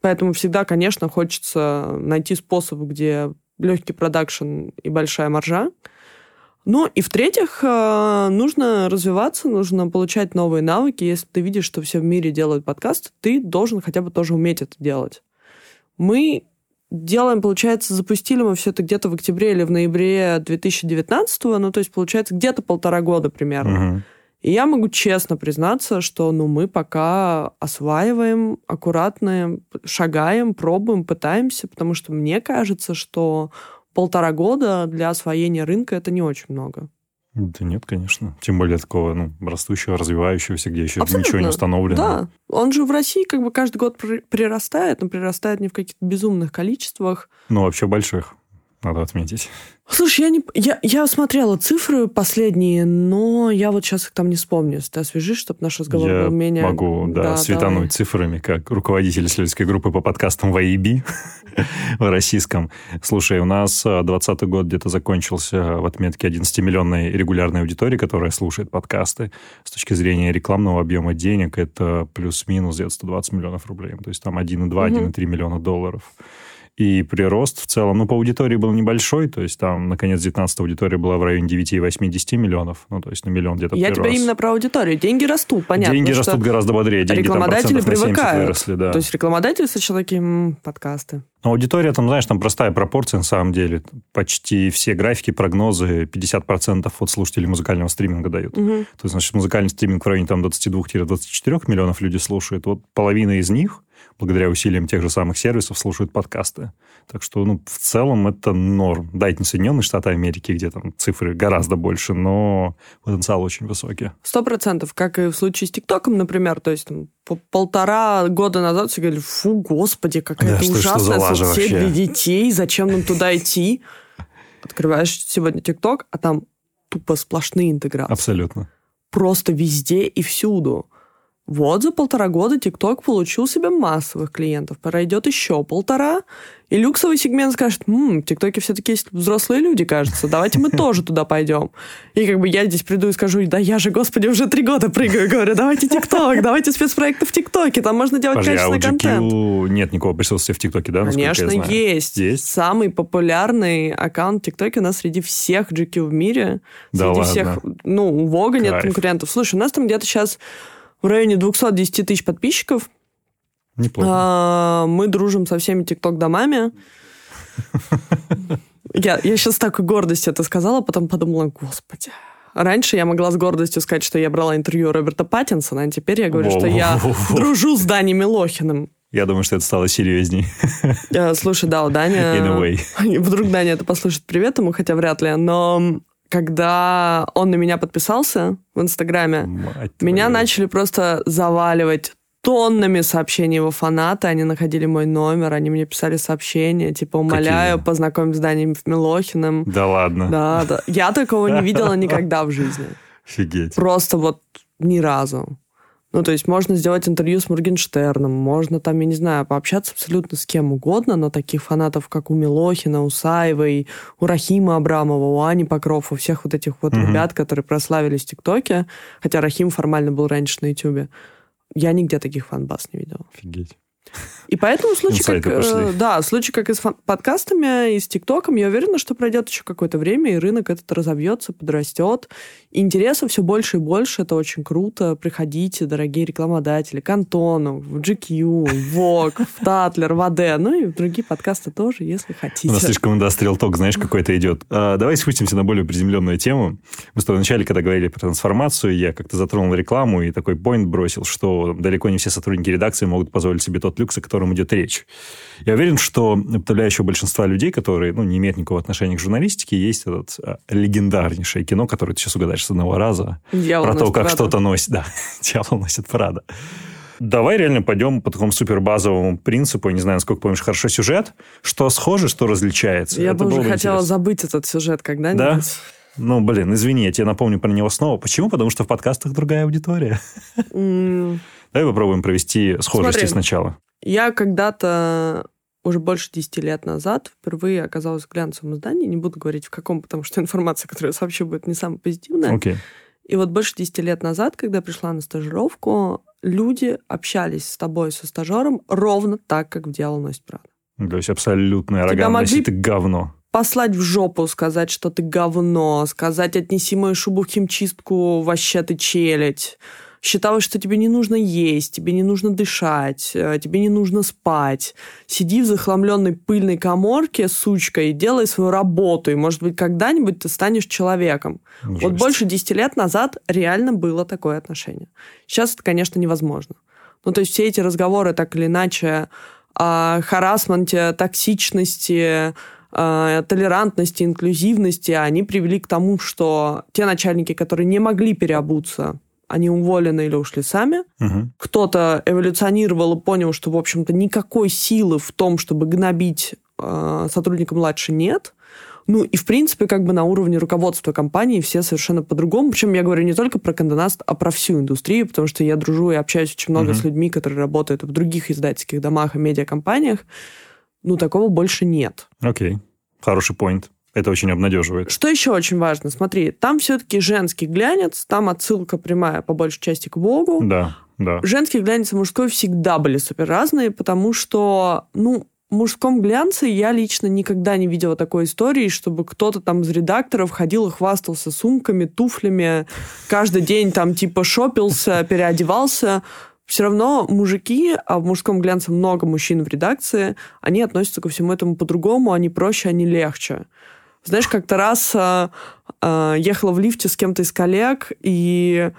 Поэтому всегда, конечно, хочется найти способ, где легкий продакшн и большая маржа. Ну и в-третьих, э, нужно развиваться, нужно получать новые навыки. Если ты видишь, что все в мире делают подкасты, ты должен хотя бы тоже уметь это делать. Мы делаем, получается, запустили мы все это где-то в октябре или в ноябре 2019, ну то есть получается где-то полтора года примерно. Мгм. И я могу честно признаться, что ну, мы пока осваиваем, аккуратно шагаем, пробуем, пытаемся, потому что мне кажется, что полтора года для освоения рынка это не очень много. Да нет, конечно. Тем более такого ну, растущего, развивающегося, где еще Абсолютно. ничего не установлено. Да, он же в России как бы каждый год при- прирастает, но прирастает не в каких-то безумных количествах. Ну, вообще больших, надо отметить. Слушай, я, не, я, я смотрела цифры последние, но я вот сейчас их там не вспомню. Ты освежишь, чтобы наш разговор Я был менее... могу, да, светануть давай. цифрами, как руководитель исследовательской группы по подкастам в AEB *laughs* в российском. Слушай, у нас 20 год где-то закончился в отметке 11-миллионной регулярной аудитории, которая слушает подкасты. С точки зрения рекламного объема денег это плюс-минус где-то 120 миллионов рублей. То есть там 1,2, 1,3 миллиона долларов. И прирост в целом, ну, по аудитории был небольшой, то есть там, наконец, 19 аудитория была в районе 9,8-10 миллионов, ну, то есть на миллион где-то Я тебя именно про аудиторию. Деньги растут, понятно. Деньги растут гораздо бодрее. Деньги там рекламодатели 70 привыкают. выросли, да. То есть рекламодатели сначала такие, «М, подкасты. Но аудитория, там, знаешь, там простая пропорция на самом деле. Почти все графики, прогнозы 50% от слушателей музыкального стриминга дают. Мгм. То есть, значит, музыкальный стриминг в районе там 22-24 миллионов людей слушает. Вот половина из них, благодаря усилиям тех же самых сервисов, слушают подкасты. Так что, ну, в целом это норм. Да, это не Соединенные Штаты Америки, где там цифры гораздо больше, но потенциал очень высокий. Сто процентов, как и в случае с ТикТоком, например, то есть там, по- полтора года назад все говорили, фу, господи, какая-то Да, что- что ужасная лажа соцсеть вообще?» для детей, зачем нам туда идти? Открываешь сегодня ТикТок, а там тупо сплошные интеграции. Абсолютно. просто везде и всюду. Вот за полтора года TikTok получил себе массовых клиентов. Пройдет еще полтора, и люксовый сегмент скажет, «Ммм, в ТикТоке все-таки есть взрослые люди, кажется, давайте мы тоже туда пойдем». И как бы я здесь приду и скажу, да я же, господи, уже три года прыгаю, говорю, давайте ТикТок, давайте спецпроекты в ТикТоке, там можно делать Подожди, качественный а контент. Нет никакого присутствия в ТикТоке, да? Конечно, есть. Есть? Самый популярный аккаунт ТикТоке у нас среди всех GQ в мире. Да среди ладно? всех, ну, у Вога нет конкурентов. Слушай, у нас там где-то сейчас в районе 210 тысяч подписчиков. Неплохо. А, мы дружим со всеми тикток-домами. Я, я сейчас такой гордостью это сказала, потом подумала, господи. Раньше я могла с гордостью сказать, что я брала интервью Роберта Паттинсона, а теперь я говорю, что я дружу с Дани Милохиным. Я думаю, что это стало серьезней. Слушай, да, у Дани... In a way. *laughs* Вдруг Даня это послушает привет ему, хотя вряд ли. Но когда он на меня подписался в Инстаграме, Мать меня твою. начали просто заваливать тоннами сообщений его фанаты. Они находили мой номер, они мне писали сообщения, типа, умоляю, Какие? познакомь с Данием Милохиным. Да ладно? Да, да. Я такого не видела никогда в жизни. *laughs* Офигеть. Просто вот ни разу. Ну, то есть можно сделать интервью с Моргенштерном, можно там, я не знаю, пообщаться абсолютно с кем угодно, но таких фанатов, как у Милохина, у Саевой, у Рахима Абрамова, у Ани Покров, у всех вот этих вот mm-hmm. ребят, которые прославились в ТикТоке, хотя Рахим формально был раньше на Ютубе, я нигде таких фан-баз не видел. Офигеть. И поэтому случай, как, э, да, случай как и с подкастами, и с ТикТоком, я уверена, что пройдет еще какое-то время, и рынок этот разовьется, подрастет. Интереса все больше и больше, это очень круто. Приходите, дорогие рекламодатели, к Антону, в GQ, в Vogue, в Татлер, в АД, ну и в другие подкасты тоже, если хотите. У нас слишком индастриал ток, знаешь, какой-то идет. А, давай спустимся на более приземленную тему. Мы с тобой вначале, когда говорили про трансформацию, я как-то затронул рекламу и такой поинт бросил, что далеко не все сотрудники редакции могут позволить себе тот люкс, о котором идет речь. Я уверен, что подавляющего большинства людей, которые ну, не имеют никакого отношения к журналистике, есть этот а, легендарнейшее кино, которое ты сейчас угадаешь с одного раза. Дьявол про то, как что-то носит. Да, *laughs* дьявол носит Прада. Давай реально пойдем по такому супербазовому принципу. Я не знаю, насколько помнишь хорошо сюжет. Что схоже, что различается. Я Это бы уже хотела интересно. забыть этот сюжет когда-нибудь. Да? Ну, блин, извини, я тебе напомню про него снова. Почему? Потому что в подкастах другая аудитория. Mm. Давай попробуем провести схожести Смотри, сначала. Я когда-то уже больше 10 лет назад впервые оказалась в глянцевом издании. Не буду говорить в каком, потому что *laughs* информация, которую я сообщу, будет не самая позитивная. Okay. И вот больше 10 лет назад, когда пришла на стажировку, люди общались с тобой, со стажером, ровно так, как в «Дьявол носит правду». То есть абсолютная арогантность, ты говно. Послать в жопу, сказать, что ты говно, сказать, отнеси мою шубу в химчистку, вообще ты челядь считалось, что тебе не нужно есть, тебе не нужно дышать, э, тебе не нужно спать. Сиди в захламленной пыльной коморке, сучка, и делай свою работу, и, может быть, когда-нибудь ты станешь человеком. Жесть. Вот больше 10 лет назад реально было такое отношение. Сейчас это, конечно, невозможно. Ну, то есть все эти разговоры так или иначе о харасменте, токсичности, толерантности, инклюзивности, они привели к тому, что те начальники, которые не могли переобуться они уволены или ушли сами. Угу. Кто-то эволюционировал и понял, что, в общем-то, никакой силы в том, чтобы гнобить э, сотрудника младше нет. Ну и, в принципе, как бы на уровне руководства компании все совершенно по-другому. Причем я говорю не только про Кандонаст, а про всю индустрию, потому что я дружу и общаюсь очень много uh с людьми, которые работают в других издательских домах и медиакомпаниях. Ну, такого больше нет. Окей, okay. хороший поинт. Это очень обнадеживает. Что еще очень важно? Смотри, там все-таки женский глянец, там отсылка прямая по большей части к Богу. Да, да. Женский глянец и мужской всегда были супер разные, потому что, ну, в мужском глянце я лично никогда не видела такой истории, чтобы кто-то там из редакторов ходил и хвастался сумками, туфлями, каждый день там типа шопился, *laughs* переодевался. Все равно мужики, а в мужском глянце много мужчин в редакции, они относятся ко всему этому по-другому, они проще, они легче. Знаешь, как-то раз э, э, ехала в лифте с кем-то из коллег, и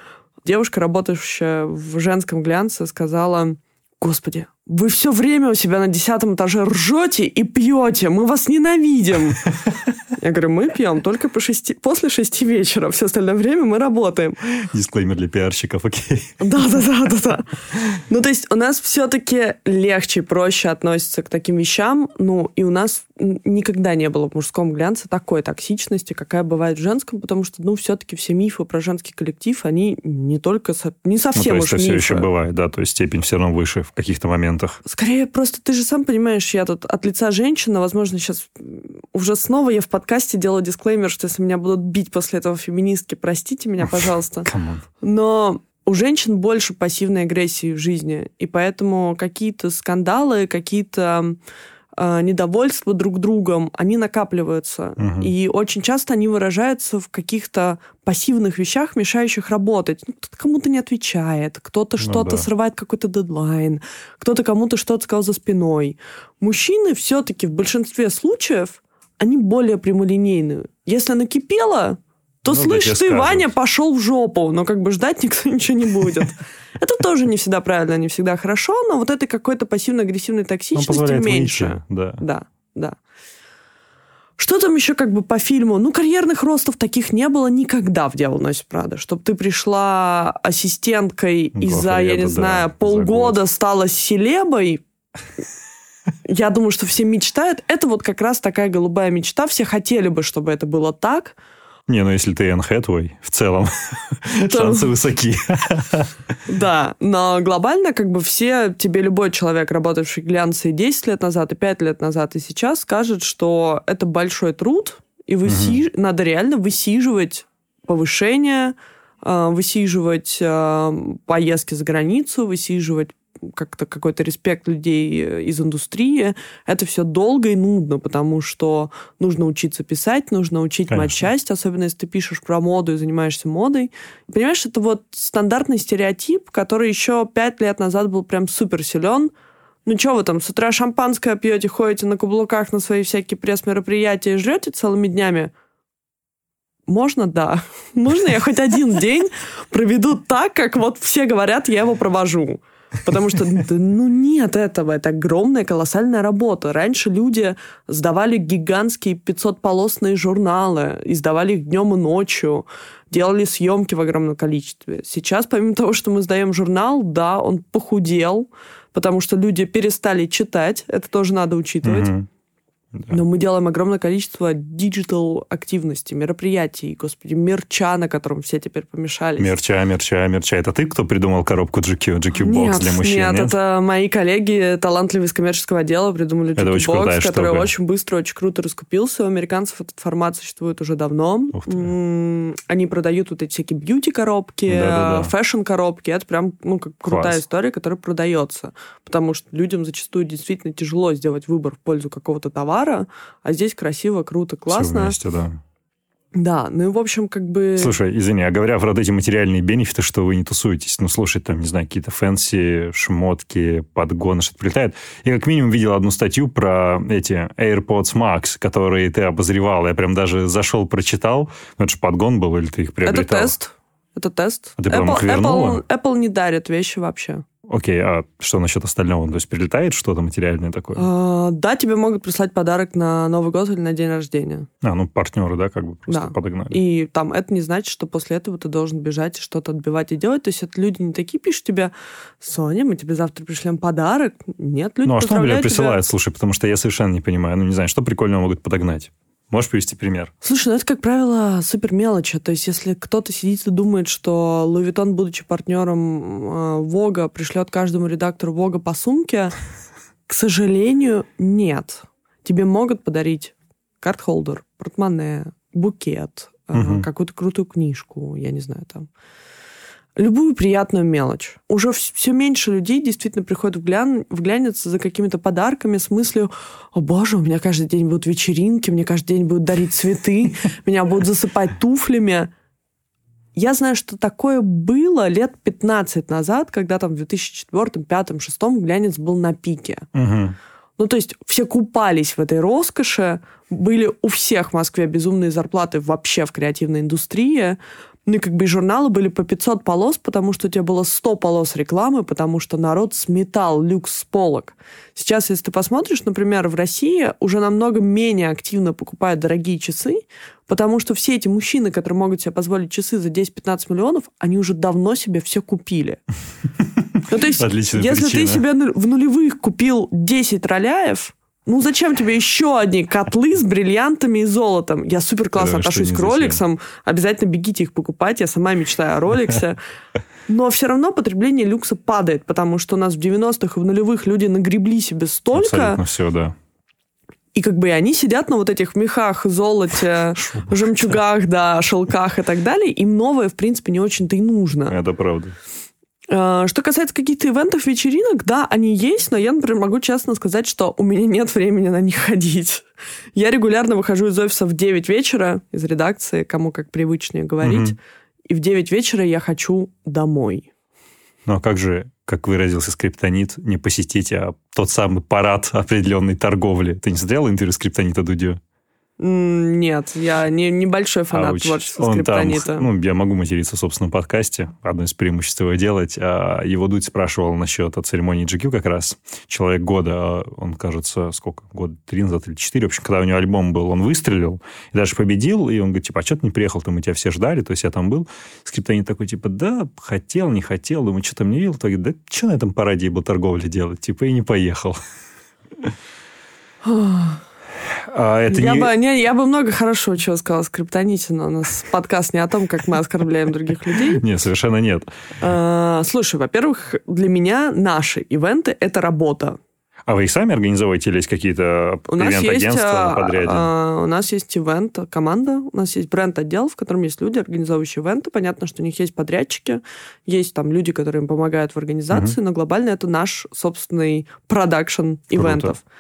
девушка, работающая в женском глянце, сказала, «Господи, вы все время у себя на десятом этаже ржете и пьете, мы вас ненавидим. *laughs* Я говорю, мы пьем только по шести, после шести вечера, все остальное время мы работаем. Дисклеймер для пиарщиков, окей. Да, да, да, да, да. *laughs* Ну, то есть у нас все-таки легче, проще относятся к таким вещам, ну, и у нас никогда не было в мужском глянце такой токсичности, какая бывает в женском, потому что, ну, все-таки все мифы про женский коллектив, они не только, не совсем ну, то есть уж это мифы. все еще бывает, да, то есть степень все равно выше в каких-то моментах. Скорее, просто ты же сам понимаешь, я тут от лица женщины, возможно, сейчас уже снова я в подкасте делаю дисклеймер, что если меня будут бить после этого феминистки, простите меня, пожалуйста. Но у женщин больше пассивной агрессии в жизни, и поэтому какие-то скандалы, какие-то э, недовольства друг другом, они накапливаются. Мгм. И очень часто они выражаются в каких-то пассивных вещах, мешающих работать. Ну, кто-то кому-то не отвечает, кто-то Ну что-то да. срывает какой-то дедлайн, кто-то кому-то что-то сказал за спиной. Мужчины все-таки в большинстве случаев, они более прямолинейные. Если накипело, то Ну слышь, ты, скажут. Ваня, пошел в жопу, но как бы ждать *laughs* никто ничего не будет. Это тоже не всегда правильно, не всегда хорошо, но вот этой какой-то пассивно-агрессивной Он токсичности меньше. да. Да, да. Что там еще как бы по фильму? Ну, карьерных ростов таких не было никогда в «Дьявол носит Прада». Чтобы ты пришла ассистенткой и за, я не да, знаю, полгода год. стала селебой, я думаю, что все мечтают. Это вот как раз такая голубая мечта. Все хотели бы, чтобы это было так. Не, ну если ты Энн Хэтуэй, в целом *laughs* То- шансы высоки. *laughs* Да, но глобально как бы все, тебе любой человек, работавший в глянце и 10 лет назад, и 5 лет назад, и сейчас скажет, что это большой труд, и выси- надо реально высиживать повышение, э, высиживать э, поездки за границу, высиживать как-то какой-то респект людей э, из индустрии. Это все долго и нудно, потому что нужно учиться писать, нужно учить Конечно. матчасть, особенно если ты пишешь про моду и занимаешься модой. Понимаешь, это вот стандартный стереотип, который еще пять лет назад был прям супер силен. Ну что вы там, с утра шампанское пьете, ходите на каблуках на свои всякие пресс-мероприятия и жрете целыми днями? Можно, да. *laughs* Можно я хоть один день проведу так, как вот все говорят, я его провожу. Потому что, ну, нет этого. Это огромная, колоссальная работа. Раньше люди сдавали гигантские 500-полосные журналы, издавали их днем и ночью, делали съемки в огромном количестве. Сейчас, помимо того, что мы сдаем журнал, да, он похудел, потому что люди перестали читать. Это тоже надо учитывать. Мгм. Да. Но мы делаем огромное количество digital активностей, мероприятий, господи, мерча, на котором все теперь помешались. Мерча, мерча, мерча. Это ты, кто придумал коробку GQ, GQ Box нет, для мужчин? нет, это мои коллеги, талантливые из коммерческого отдела, придумали Это очень Box, который штука. очень быстро, очень круто раскупился. У американцев этот формат существует уже давно. Они продают вот эти всякие бьюти-коробки, фэшн-коробки. Это прям ну, как крутая Класс. история, которая продается. Потому что людям зачастую действительно тяжело сделать выбор в пользу какого-то товара, а здесь красиво, круто, классно. вместе, да. Да, ну и в общем как бы... Слушай, извини, а говоря про вот эти материальные бенефиты, что вы не тусуетесь, ну, слушай, там, не знаю, какие-то fancy, шмотки, подгоны, что-то прилетает. Я как минимум видел одну статью про эти AirPods Max, которые ты обозревал. Я прям даже зашел, прочитал. Ну, это же подгон был, или ты их Это приобретал? тест. Это тест. А ты потом их Apple, вернула? Apple, Apple не дарит вещи вообще. Окей, а что насчет остального? То есть прилетает что-то материальное такое? А, да, тебе могут прислать подарок на Новый год или на день рождения. А, ну, партнеры, да, как бы просто Да. подогнали. И там это не значит, что после этого ты должен бежать и что-то отбивать и делать. То есть это люди не такие пишут тебе, Соня, мы тебе завтра пришлем подарок. Нет, люди Ну, а что блядь, поздравляют тебя. Слушай, потому что я совершенно не понимаю. Ну, не знаю, что прикольного могут подогнать? Можешь привести пример? Слушай, ну это, как правило, супер мелочи. То есть, если кто-то сидит и думает, что Луи Vuitton, будучи партнером Вога, пришлет каждому редактору Вога по сумке, к сожалению, нет. Тебе могут подарить карт-холдер, портмоне, букет, э, Мгм. какую-то крутую книжку, я не знаю, там. Любую приятную мелочь. Уже все меньше людей действительно приходят в, глян, в глянец за какими-то подарками с мыслью, о боже, у меня каждый день будут вечеринки, мне каждый день будут дарить цветы, *laughs* меня будут засыпать туфлями. Я знаю, что такое было лет 15 назад, когда там в 2004, 2005, 2006 глянец был на пике. Ну, то есть все купались в этой роскоши, были у всех в Москве безумные зарплаты вообще в креативной индустрии, Ну и как бы и журналы были по 500 полос, потому что у тебя было 100 полос рекламы, потому что народ сметал люкс с полок. Сейчас, если ты посмотришь, например, в России уже намного менее активно покупают дорогие часы, потому что все эти мужчины, которые могут себе позволить часы за 10-15 миллионов, они уже давно себе все купили. *laughs* Ну, то есть, если ты себе в нулевых купил 10 роляев, ну зачем тебе еще одни котлы с бриллиантами и золотом? Я супер классно отношусь к роликсам. Обязательно бегите их покупать. Я сама мечтаю о роликсе. *laughs* Но все равно потребление люкса падает, потому что у нас в 90-х и в нулевых люди нагребли себе столько. Абсолютно все, да. И как бы они сидят на вот этих мехах, золоте, *laughs* жемчугах, да, шелках и так далее. Им новое, в принципе, не очень-то и нужно. Это правда. А, что касается каких-то ивентов, вечеринок, да, они есть, но я, например, могу честно сказать, что у меня нет времени на них *laughs* ходить. Я регулярно выхожу из офиса в 9 вечера, из редакции, кому как привычнее говорить, угу. и в 9 вечера я хочу домой. Ну а как же, как выразился скриптонит, не посетить а тот самый парад *laughs* определенной торговли? Ты не смотрел интервью скриптонита Дудю? Нет, я не, небольшой фанат Ауч. творчества Он скриптонита. Там, ну, я могу материться в собственном подкасте. Одно из преимуществ его делать. А его Дудь спрашивал насчет церемонии GQ как раз. Человек года, а он, кажется, сколько? Год три назад или четыре. В общем, когда у него альбом был, он выстрелил и даже победил. И он говорит, типа, а что ты не приехал? Там мы тебя все ждали. То есть я там был. Скриптонит такой, типа, да, хотел, не хотел. Думаю, что там не видел. Говорит, да что на этом параде был торговли делать? Типа, и не поехал. А, это я, не... бы, не, я бы много хорошего чего сказала скриптоните, но у нас подкаст не о том, как мы оскорбляем других людей. *laughs* Нет, совершенно нет. А, слушай, во-первых, для меня наши ивенты — это работа. А вы их сами организовываете или есть какие-то ивент-агентства на подряде? А, у нас есть ивент, команда, у нас есть бренд-отдел, в котором есть люди, организовывающие ивенты. Понятно, что у них есть подрядчики, есть там люди, которые им помогают в организации, угу. но глобально это наш собственный продакшн ивентов. Круто.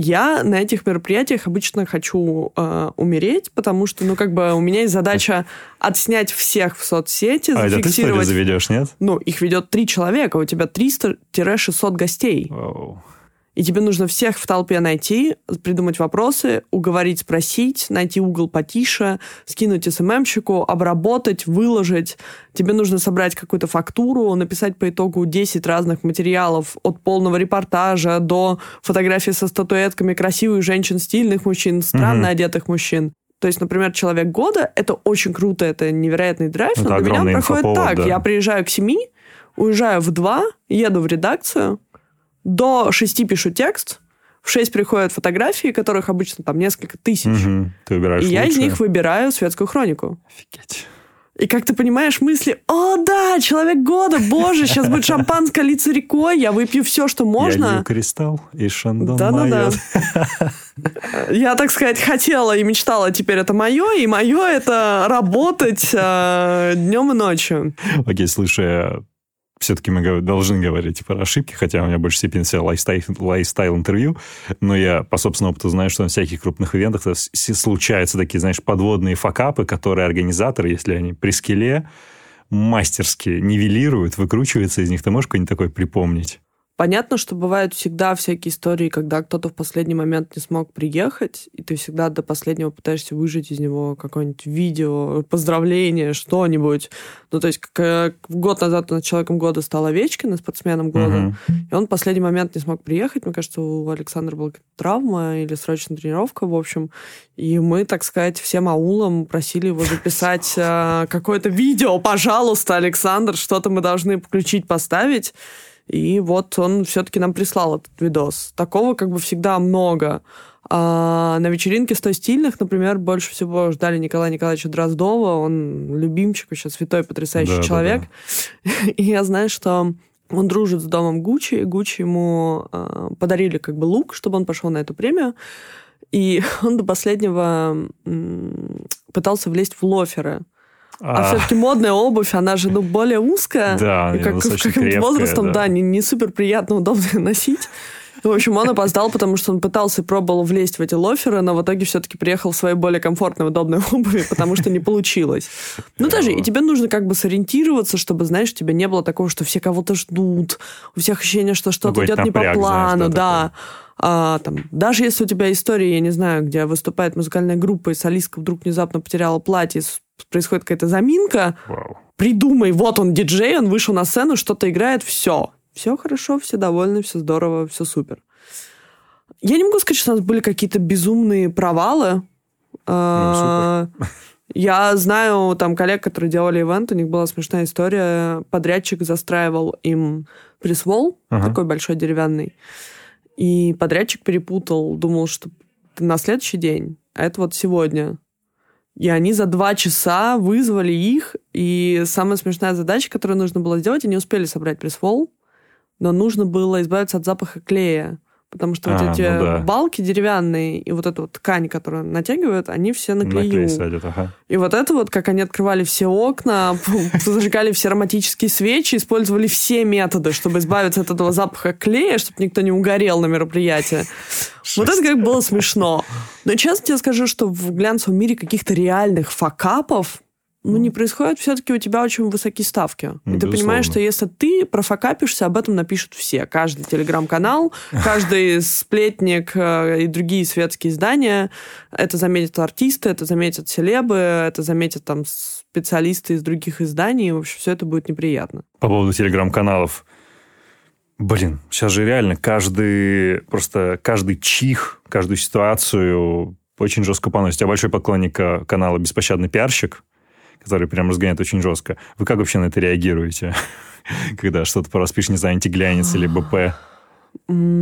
Я на этих мероприятиях обычно хочу э, умереть, потому что, ну, как бы у меня есть задача отснять всех в соцсети, а зафиксировать... А это ты заведешь, нет? Ну, их ведет три человека, у тебя 300-600 гостей. Оу и тебе нужно всех в толпе найти, придумать вопросы, уговорить, спросить, найти угол потише, скинуть СММщику, обработать, выложить. Тебе нужно собрать какую-то фактуру, написать по итогу 10 разных материалов от полного репортажа до фотографий со статуэтками красивых женщин, стильных мужчин, странно mm-hmm. одетых мужчин. То есть, например, человек года это очень круто, это невероятный драйв, это но для меня он проходит так. Да. Я приезжаю к семи, уезжаю в два, еду в редакцию, до шести пишу текст, в шесть приходят фотографии, которых обычно там несколько тысяч. Угу. Ты выбираешь И лучшее. я из них выбираю светскую хронику. Офигеть. И как ты понимаешь, мысли, о, да, человек года, боже, сейчас будет шампанское лицо рекой, я выпью все, что можно. Я кристалл и шандон Да-да-да. *laughs* Я, так сказать, хотела и мечтала, теперь это мое, и мое это работать э, днем и ночью. Окей, слушай, все-таки мы должны говорить про ошибки, хотя у меня больше степени лайфстайл, лайфстайл интервью, но я по собственному опыту знаю, что на всяких крупных ивентах случаются такие, знаешь, подводные факапы, которые организаторы, если они при skill е, мастерски нивелируют, выкручиваются из них. Ты можешь какой-нибудь такой припомнить? Понятно, что бывают всегда всякие истории, когда кто-то в последний момент не смог приехать, и ты всегда до последнего пытаешься выжить из него какое-нибудь видео, поздравление, что-нибудь. Ну, то есть, как год назад у нас человеком года стал Овечкин, спортсменом года, uh-huh. и он в последний момент не смог приехать. Мне кажется, у Александра была травма или срочная тренировка, в общем. И мы, так сказать, всем аулом просили его записать э, какое-то видео. Пожалуйста, Александр, что-то мы должны включить, поставить. И вот он все-таки нам прислал этот видос. Такого как бы всегда много. А на вечеринке 100 стильных, например, больше всего ждали Николая Николаевича Дроздова. Он любимчик, еще святой, потрясающий да, человек. Да, да. *laughs* И я знаю, что он дружит с домом Гуччи. И Гуччи ему э, подарили как бы лук, чтобы он пошел на эту премию. И *laughs* он до последнего пытался влезть в лоферы. А, а все-таки модная обувь, она же ну, более узкая. Да, и как, каким-то возрастом, да, да не, не супер приятно, удобно носить. В общем, он опоздал, потому что он пытался и пробовал влезть в эти лоферы, но в итоге все-таки приехал в своей более комфортной, удобной *laughs* обуви, потому что не получилось. Ну, даже и тебе нужно как бы сориентироваться, чтобы, знаешь, у тебя не было такого, что все кого-то ждут, у всех ощущение, что что-то идет не по плану, да. А, там, даже если у тебя история, я не знаю, где выступает музыкальная группа, и солистка вдруг внезапно потеряла платье, происходит какая-то заминка. Вау. Придумай, вот он диджей, он вышел на сцену, что-то играет, все. Все хорошо, все довольны, все здорово, все супер. Я не могу сказать, что у нас были какие-то безумные провалы. Ну, супер. Я знаю там коллег, которые делали ивент, у них была смешная история. Подрядчик застраивал им пресс-волл, Ага. такой большой деревянный. И подрядчик перепутал, думал, что на следующий день, а это вот сегодня. И они за два часа вызвали их, и самая смешная задача, которую нужно было сделать, они успели собрать пресс-волл, но нужно было избавиться от запаха клея. Потому что вот А, эти ну да. балки деревянные и вот эта вот ткань, которую натягивают, они все на На клею. клей садят, ага. И вот это вот, как они открывали все окна, *laughs* зажигали все ароматические свечи, использовали все методы, чтобы избавиться от этого запаха клея, чтобы никто не угорел на мероприятии. Вот это как было смешно. Но честно тебе скажу, что в глянцевом мире каких-то реальных факапов ну, не происходит, все-таки у тебя очень высокие ставки. И Ну, ты понимаешь, безусловно. что если ты профокапишься, об этом напишут все. Каждый телеграм-канал, *laughs* каждый сплетник э, и другие светские издания. Это заметят артисты, это заметят селебы, это заметят там специалисты из других изданий. В общем, все это будет неприятно. По поводу телеграм-каналов. Блин, сейчас же реально каждый, просто каждый чих, каждую ситуацию очень жестко поносит. Я большой поклонник э, канала «Беспощадный пиарщик», который прям разгоняет очень жестко. Вы как вообще на это реагируете? *laughs* Когда что-то про вас пишет, не знаю, антиглянец или БП?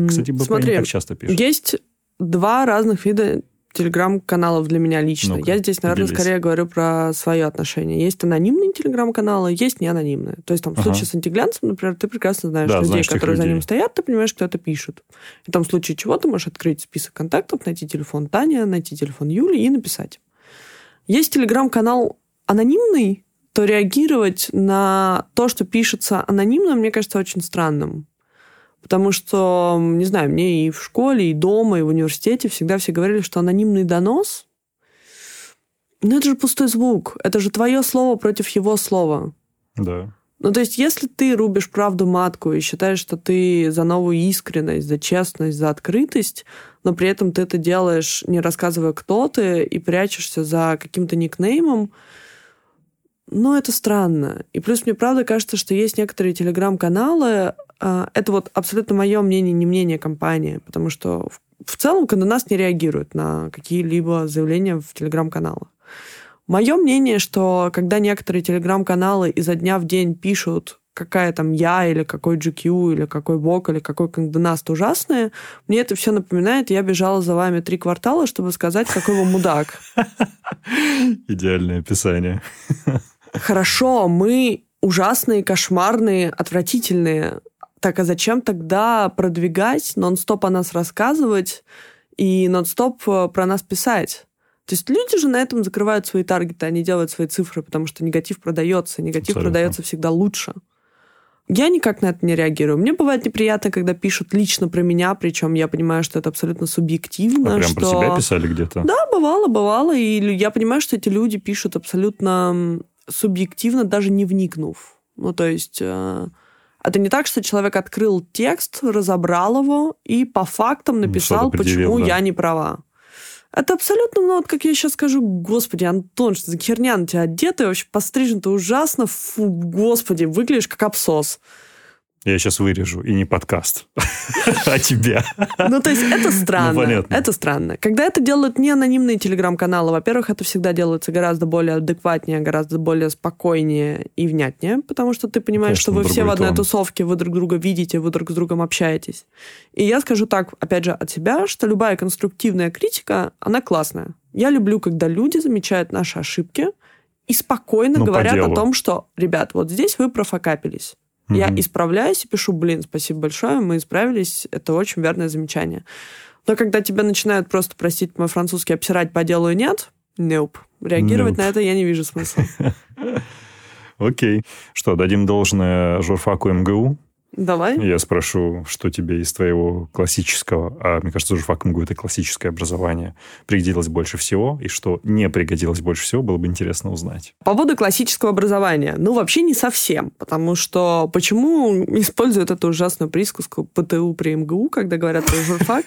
Кстати, БП Смотри, не так часто пишут. Есть два разных вида телеграм-каналов для меня лично. Ну-ка, Я здесь, наверное, делись. скорее говорю про свое отношение. Есть анонимные телеграм-каналы, есть неанонимные. То есть там в Ага. случае с антиглянцем, например, ты прекрасно знаешь Да, людей, знаешь которые за людей. ним стоят, ты понимаешь, кто это пишет. И там в случае чего ты можешь открыть список контактов, найти телефон Таня, найти телефон Юли и написать. Есть телеграм-канал анонимный, то реагировать на то, что пишется анонимно, мне кажется очень странным. Потому что, не знаю, мне и в школе, и дома, и в университете всегда все говорили, что анонимный донос, ну это же пустой звук. Это же твое слово против его слова. Да. Ну, то есть, если ты рубишь правду матку и считаешь, что ты за новую искренность, за честность, за открытость, но при этом ты это делаешь, не рассказывая, кто ты, и прячешься за каким-то никнеймом, ну, это странно. И плюс мне правда кажется, что есть некоторые телеграм-каналы, а, это вот абсолютно мое мнение, не мнение компании, потому что в- целом нас не реагируют на какие-либо заявления в телеграм-каналах. Мое мнение, что когда некоторые телеграм-каналы изо дня в день пишут, какая там я, или какой GQ, или какой Бог, или какой Канденаст ужасные, мне это все напоминает, я бежала за вами три квартала, чтобы сказать, какой вы мудак. *laughs* Идеальное описание. *laughs* Хорошо, мы ужасные, кошмарные, отвратительные. Так а зачем тогда продвигать, нон-стоп о нас рассказывать и нон-стоп э, про нас писать? То есть люди же на этом закрывают свои таргеты, они делают свои цифры, потому что негатив продается, негатив Абсолютно. продается всегда лучше. Я никак на это не реагирую. Мне бывает неприятно, когда пишут лично про меня, причем я понимаю, что это абсолютно субъективно. А прям что... про себя писали где-то? Да, бывало, бывало. И я понимаю, что эти люди пишут абсолютно субъективно, даже не вникнув. Ну, то есть... э, это не так, что человек открыл текст, разобрал его и по фактам написал, что-то предъявил, почему да. я не права. Это абсолютно, ну вот как я сейчас скажу, господи, Антон, что за херня на тебя одета, вообще пострижен-то ужасно, фу, господи, выглядишь как абсос. Я сейчас вырежу, и не подкаст. *laughs* А тебя. Ну, то есть это странно. Ну, понятно. Это странно. Когда это делают не анонимные телеграм-каналы, во-первых, это всегда делается гораздо более адекватнее, гораздо более спокойнее и внятнее, потому что ты понимаешь, Конечно, что вы все в одной тон. тусовке, вы друг друга видите, вы друг с другом общаетесь. И я скажу так, опять же, от себя, что любая конструктивная критика, она классная. Я люблю, когда люди замечают наши ошибки и спокойно Ну, говорят о том, что, ребят, вот здесь вы профокапились. Я Мгм. исправляюсь и пишу, блин, спасибо большое, мы исправились, это очень верное замечание. Но когда тебя начинают просто просить мой французский обсирать по делу и нет, nope. Реагировать Nope. на это я не вижу смысла. *laughs* Окей. Что, дадим должное журфаку МГУ? Давай. Я спрошу, что тебе из твоего классического, а мне кажется, журфак МГУ это классическое образование, пригодилось больше всего, и что не пригодилось больше всего, было бы интересно узнать. По поводу классического образования. Ну, вообще не совсем. Потому что почему используют эту ужасную присказку ПТУ при МГУ, когда говорят про журфак?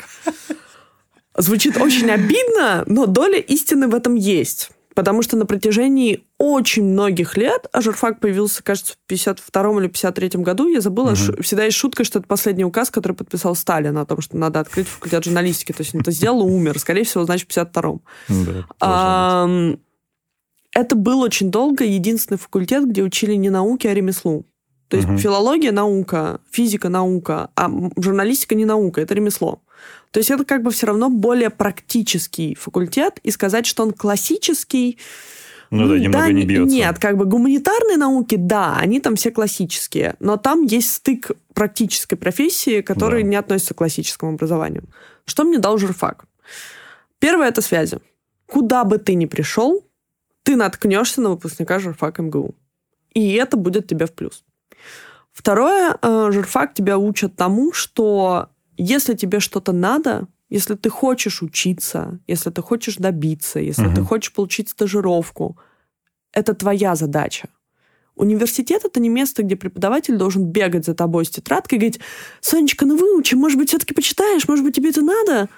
Звучит очень обидно, но доля истины в этом есть. Потому что на протяжении очень многих лет, а журфак появился, кажется, в 52 или 53 году, я забыла, угу. всегда есть шутка, что это последний указ, который подписал Сталин о том, что надо открыть факультет журналистики. То есть он это сделал и умер. Скорее всего, значит, в 52-м. Да, это был очень долго единственный факультет, где учили не науки, а ремеслу. То есть угу. филология – наука, физика – наука, а журналистика не наука, это ремесло. То есть это как бы все равно более практический факультет, и сказать, что он классический, ну да, немного да, не бьется. Нет, как бы гуманитарные науки, да, они там все классические, но там есть стык практической профессии, который да. не относится к классическому образованию. Что мне дал журфак? Первое – это связи. Куда бы ты ни пришел, ты наткнешься на выпускника журфака МГУ. И это будет тебе в плюс. Второе, э, журфак тебя учат тому, что если тебе что-то надо, если ты хочешь учиться, если ты хочешь добиться, если угу. ты хочешь получить стажировку, это твоя задача. Университет это не место, где преподаватель должен бегать за тобой с тетрадкой и говорить, Сонечка, ну выучи, может быть, все-таки почитаешь, может быть, тебе это надо?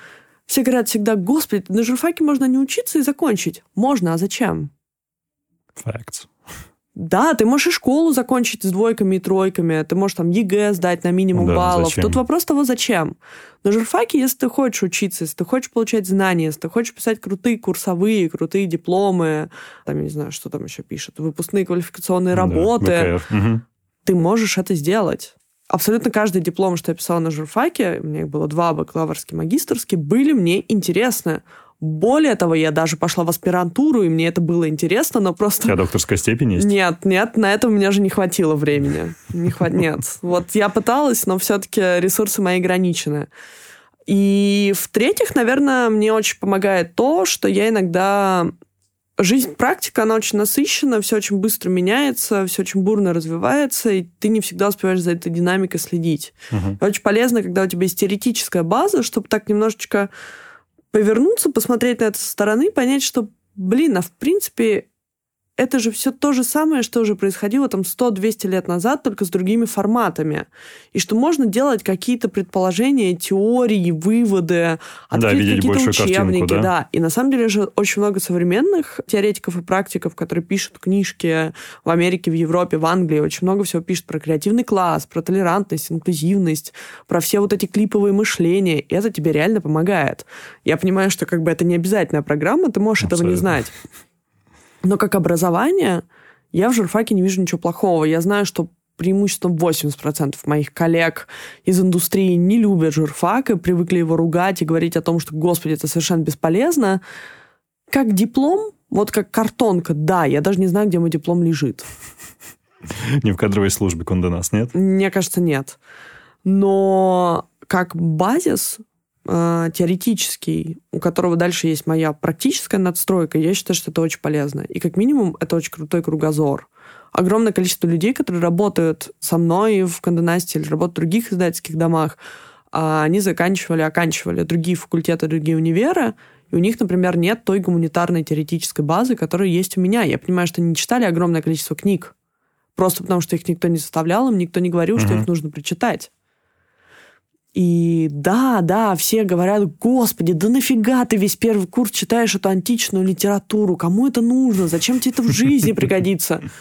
Все говорят всегда, господи, на журфаке можно не учиться и закончить. Можно, а зачем? Facts. Да, ты можешь и школу закончить с двойками и тройками, ты можешь там ЕГЭ сдать на минимум да, баллов. Зачем? Тут вопрос того, зачем. На журфаке, если ты хочешь учиться, если ты хочешь получать знания, если ты хочешь писать крутые курсовые, крутые дипломы, там, я не знаю, что там еще пишут, выпускные квалификационные работы, да, ты можешь это сделать. Абсолютно каждый диплом, что я писала на журфаке, у меня их было два, бакалаврский, магистрский, были мне интересны. Более того, я даже пошла в аспирантуру, и мне это было интересно, но просто... У тебя докторская степень есть? Нет, нет, на это у меня же не хватило времени. Не хват... *laughs* Нет. Вот я пыталась, но все-таки ресурсы мои ограничены. И в-третьих, наверное, мне очень помогает то, что я иногда... Жизнь, практика, она очень насыщена, все очень быстро меняется, все очень бурно развивается, и ты не всегда успеваешь за этой динамикой следить. Угу. Очень полезно, когда у тебя есть теоретическая база, чтобы так немножечко повернуться, посмотреть на это со стороны, понять, что, блин, а в принципе это же все то же самое, что уже происходило там 100-200 лет назад, только с другими форматами. И что можно делать какие-то предположения, теории, выводы, открыть да, какие-то учебники. Картинку, да? да. И на самом деле же очень много современных теоретиков и практиков, которые пишут книжки в Америке, в Европе, в Англии, очень много всего пишут про креативный класс, про толерантность, инклюзивность, про все вот эти клиповые мышления. И это тебе реально помогает. Я понимаю, что как бы это не обязательная программа, ты можешь Абсолютно. этого не знать. Но как образование я в журфаке не вижу ничего плохого. Я знаю, что преимуществом 80% моих коллег из индустрии не любят журфак и привыкли его ругать и говорить о том, что, господи, это совершенно бесполезно. Как диплом, вот как картонка, да, я даже не знаю, где мой диплом лежит. *laughs* Не в кадровой службе Конденас, нет? Мне кажется, нет. Но как базис теоретический, у которого дальше есть моя практическая надстройка, я считаю, что это очень полезно. И как минимум это очень крутой кругозор. Огромное количество людей, которые работают со мной в Канденасте или работают в других издательских домах, э, они заканчивали, оканчивали другие факультеты, другие универы, и у них, например, нет той гуманитарной теоретической базы, которая есть у меня. Я понимаю, что они читали огромное количество книг, просто потому что их никто не заставлял, им никто не говорил, mm-hmm. что их нужно прочитать. И да, да, все говорят, господи, да нафига ты весь первый курс читаешь эту античную литературу? Кому это нужно? Зачем тебе это в жизни пригодится? *laughs*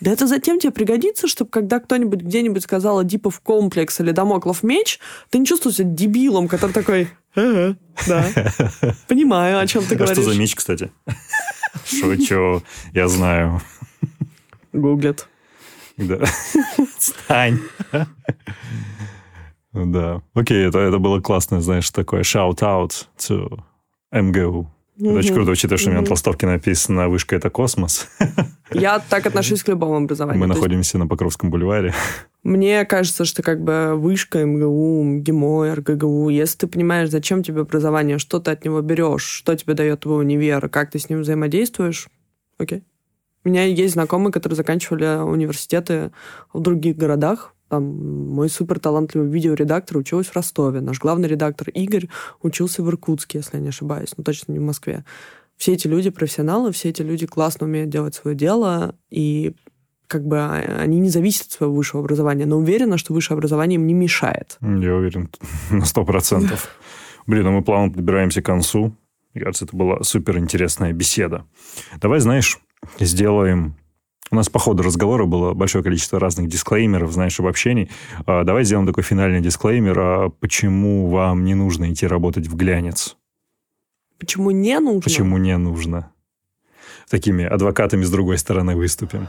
Да это затем тебе пригодится, чтобы когда кто-нибудь где-нибудь сказал Эдипов комплекс или Дамоклов меч, ты не чувствуешь себя дебилом, который такой, ага, да, *laughs* понимаю, о чем ты говоришь. А что за меч, кстати? *laughs* Шучу, я знаю. Гуглят. Да. Стань. Да. Окей, это, это было классно, знаешь, такое shout-out to МГУ. Это очень круто, учитывая, что у меня на толстовке написано «Вышка – это космос». Я так отношусь к любому образованию. Мы находимся на Покровском бульваре. Мне кажется, что как бы вышка, МГУ, ГИМО, РГГУ, если ты понимаешь, зачем тебе образование, что ты от него берешь, что тебе дает твой универ, как ты с ним взаимодействуешь, окей. У меня есть знакомые, которые заканчивали университеты в других городах, там, мой супер талантливый видеоредактор учился в Ростове. Наш главный редактор Игорь учился в Иркутске, если я не ошибаюсь, но точно не в Москве. Все эти люди профессионалы, все эти люди классно умеют делать свое дело, и как бы а, они не зависят от своего высшего образования, но уверена, что высшее образование им не мешает. Я уверен *laughs* на сто процентов. Блин, ну мы плавно подбираемся к концу. Мне кажется, это была супер интересная беседа. Давай, знаешь, сделаем у нас по ходу разговора было большое количество разных дисклеймеров, знаешь, обобщений. А, давай сделаем такой финальный дисклеймер. А почему вам не нужно идти работать в глянец? Почему не нужно? Почему не нужно? Такими адвокатами с другой стороны выступим.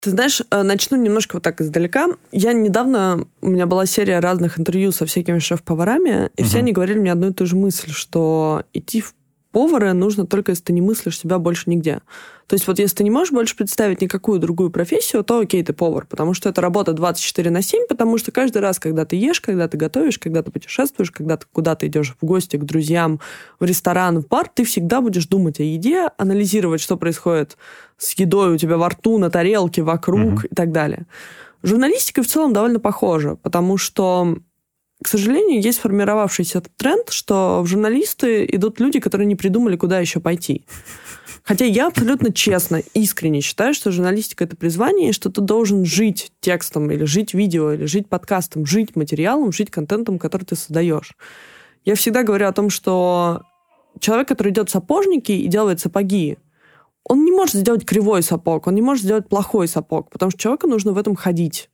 Ты знаешь, э, начну немножко вот так издалека. Я недавно, у меня была серия разных интервью со всякими шеф-поварами, и угу. все они говорили мне одну и ту же мысль, что идти в повара нужно только, если ты не мыслишь себя больше нигде. То есть вот если ты не можешь больше представить никакую другую профессию, то окей, ты повар, потому что это работа 24 на 7, потому что каждый раз, когда ты ешь, когда ты готовишь, когда ты путешествуешь, когда ты куда-то идешь в гости к друзьям, в ресторан, в бар, ты всегда будешь думать о еде, анализировать, что происходит с едой у тебя во рту, на тарелке, вокруг угу. и так далее. Журналистика в целом довольно похожа, потому что к сожалению, есть сформировавшийся тренд, что в журналисты идут люди, которые не придумали, куда еще пойти. Хотя я абсолютно честно, искренне считаю, что журналистика — это призвание, и что ты должен жить текстом, или жить видео, или жить подкастом, жить материалом, жить контентом, который ты создаешь. Я всегда говорю о том, что человек, который идет в сапожники и делает сапоги, он не может сделать кривой сапог, он не может сделать плохой сапог, потому что человеку нужно в этом ходить.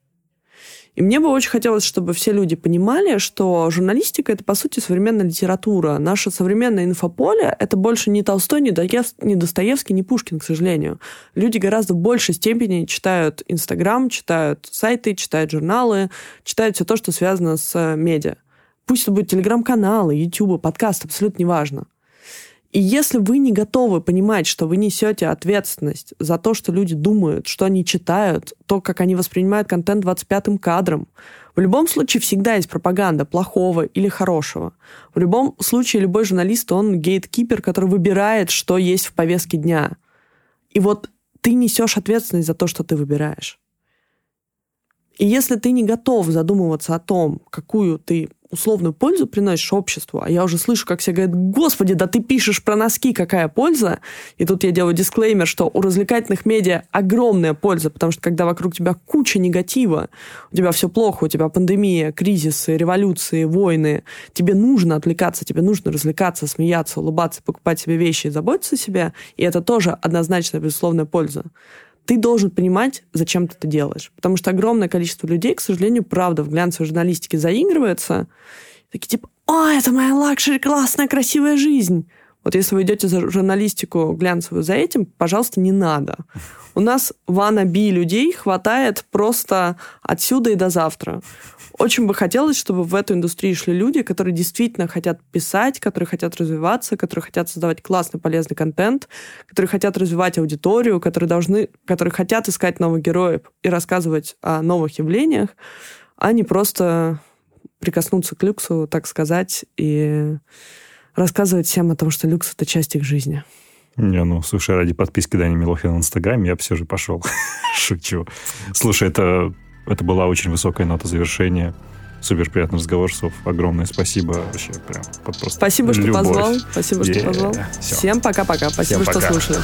И мне бы очень хотелось, чтобы все люди понимали, что журналистика — это, по сути, современная литература. Наше современное инфополе — это больше не Толстой, не, не Достоевский, не Пушкин, к сожалению. Люди гораздо в большей степени читают Инстаграм, читают сайты, читают журналы, читают все то, что связано с медиа. Пусть это будет телеграм-каналы, YouTube, подкаст, абсолютно неважно. И если вы не готовы понимать, что вы несете ответственность за то, что люди думают, что они читают, то, как они воспринимают контент 25-м кадром, в любом случае всегда есть пропаганда плохого или хорошего. В любом случае любой журналист, он гейткипер, который выбирает, что есть в повестке дня. И вот ты несешь ответственность за то, что ты выбираешь. И если ты не готов задумываться о том, какую ты условную пользу приносишь обществу, а я уже слышу, как все говорят, господи, да ты пишешь про носки, какая польза? И тут я делаю дисклеймер, что у развлекательных медиа огромная польза, потому что когда вокруг тебя куча негатива, у тебя все плохо, у тебя пандемия, кризисы, революции, войны, тебе нужно отвлекаться, тебе нужно развлекаться, смеяться, улыбаться, покупать себе вещи и заботиться о себе, и это тоже однозначно безусловная польза ты должен понимать, зачем ты это делаешь. Потому что огромное количество людей, к сожалению, правда, в глянцевой журналистике заигрывается. Такие типа, о, это моя luxury, классная, красивая жизнь. Вот если вы идете за журналистику глянцевую за этим, пожалуйста, не надо. У нас wannabe людей хватает просто отсюда и до завтра. Очень бы хотелось, чтобы в эту индустрию шли люди, которые действительно хотят писать, которые хотят развиваться, которые хотят создавать классный, полезный контент, которые хотят развивать аудиторию, которые должны, которые хотят искать новых героев и рассказывать о новых явлениях, а не просто прикоснуться к люксу, так сказать, и рассказывать всем о том, что люкс — это часть их жизни. Не, ну, слушай, ради подписки Дани Милохина в Инстаграме я бы все же пошел. *laughs* Шучу. Слушай, это это была очень высокая нота завершения. Супер приятный разговор, Соф. Огромное спасибо. Вообще прям просто Спасибо, что позвал. Спасибо, что позвал. Всем пока-пока. Спасибо, что слушали.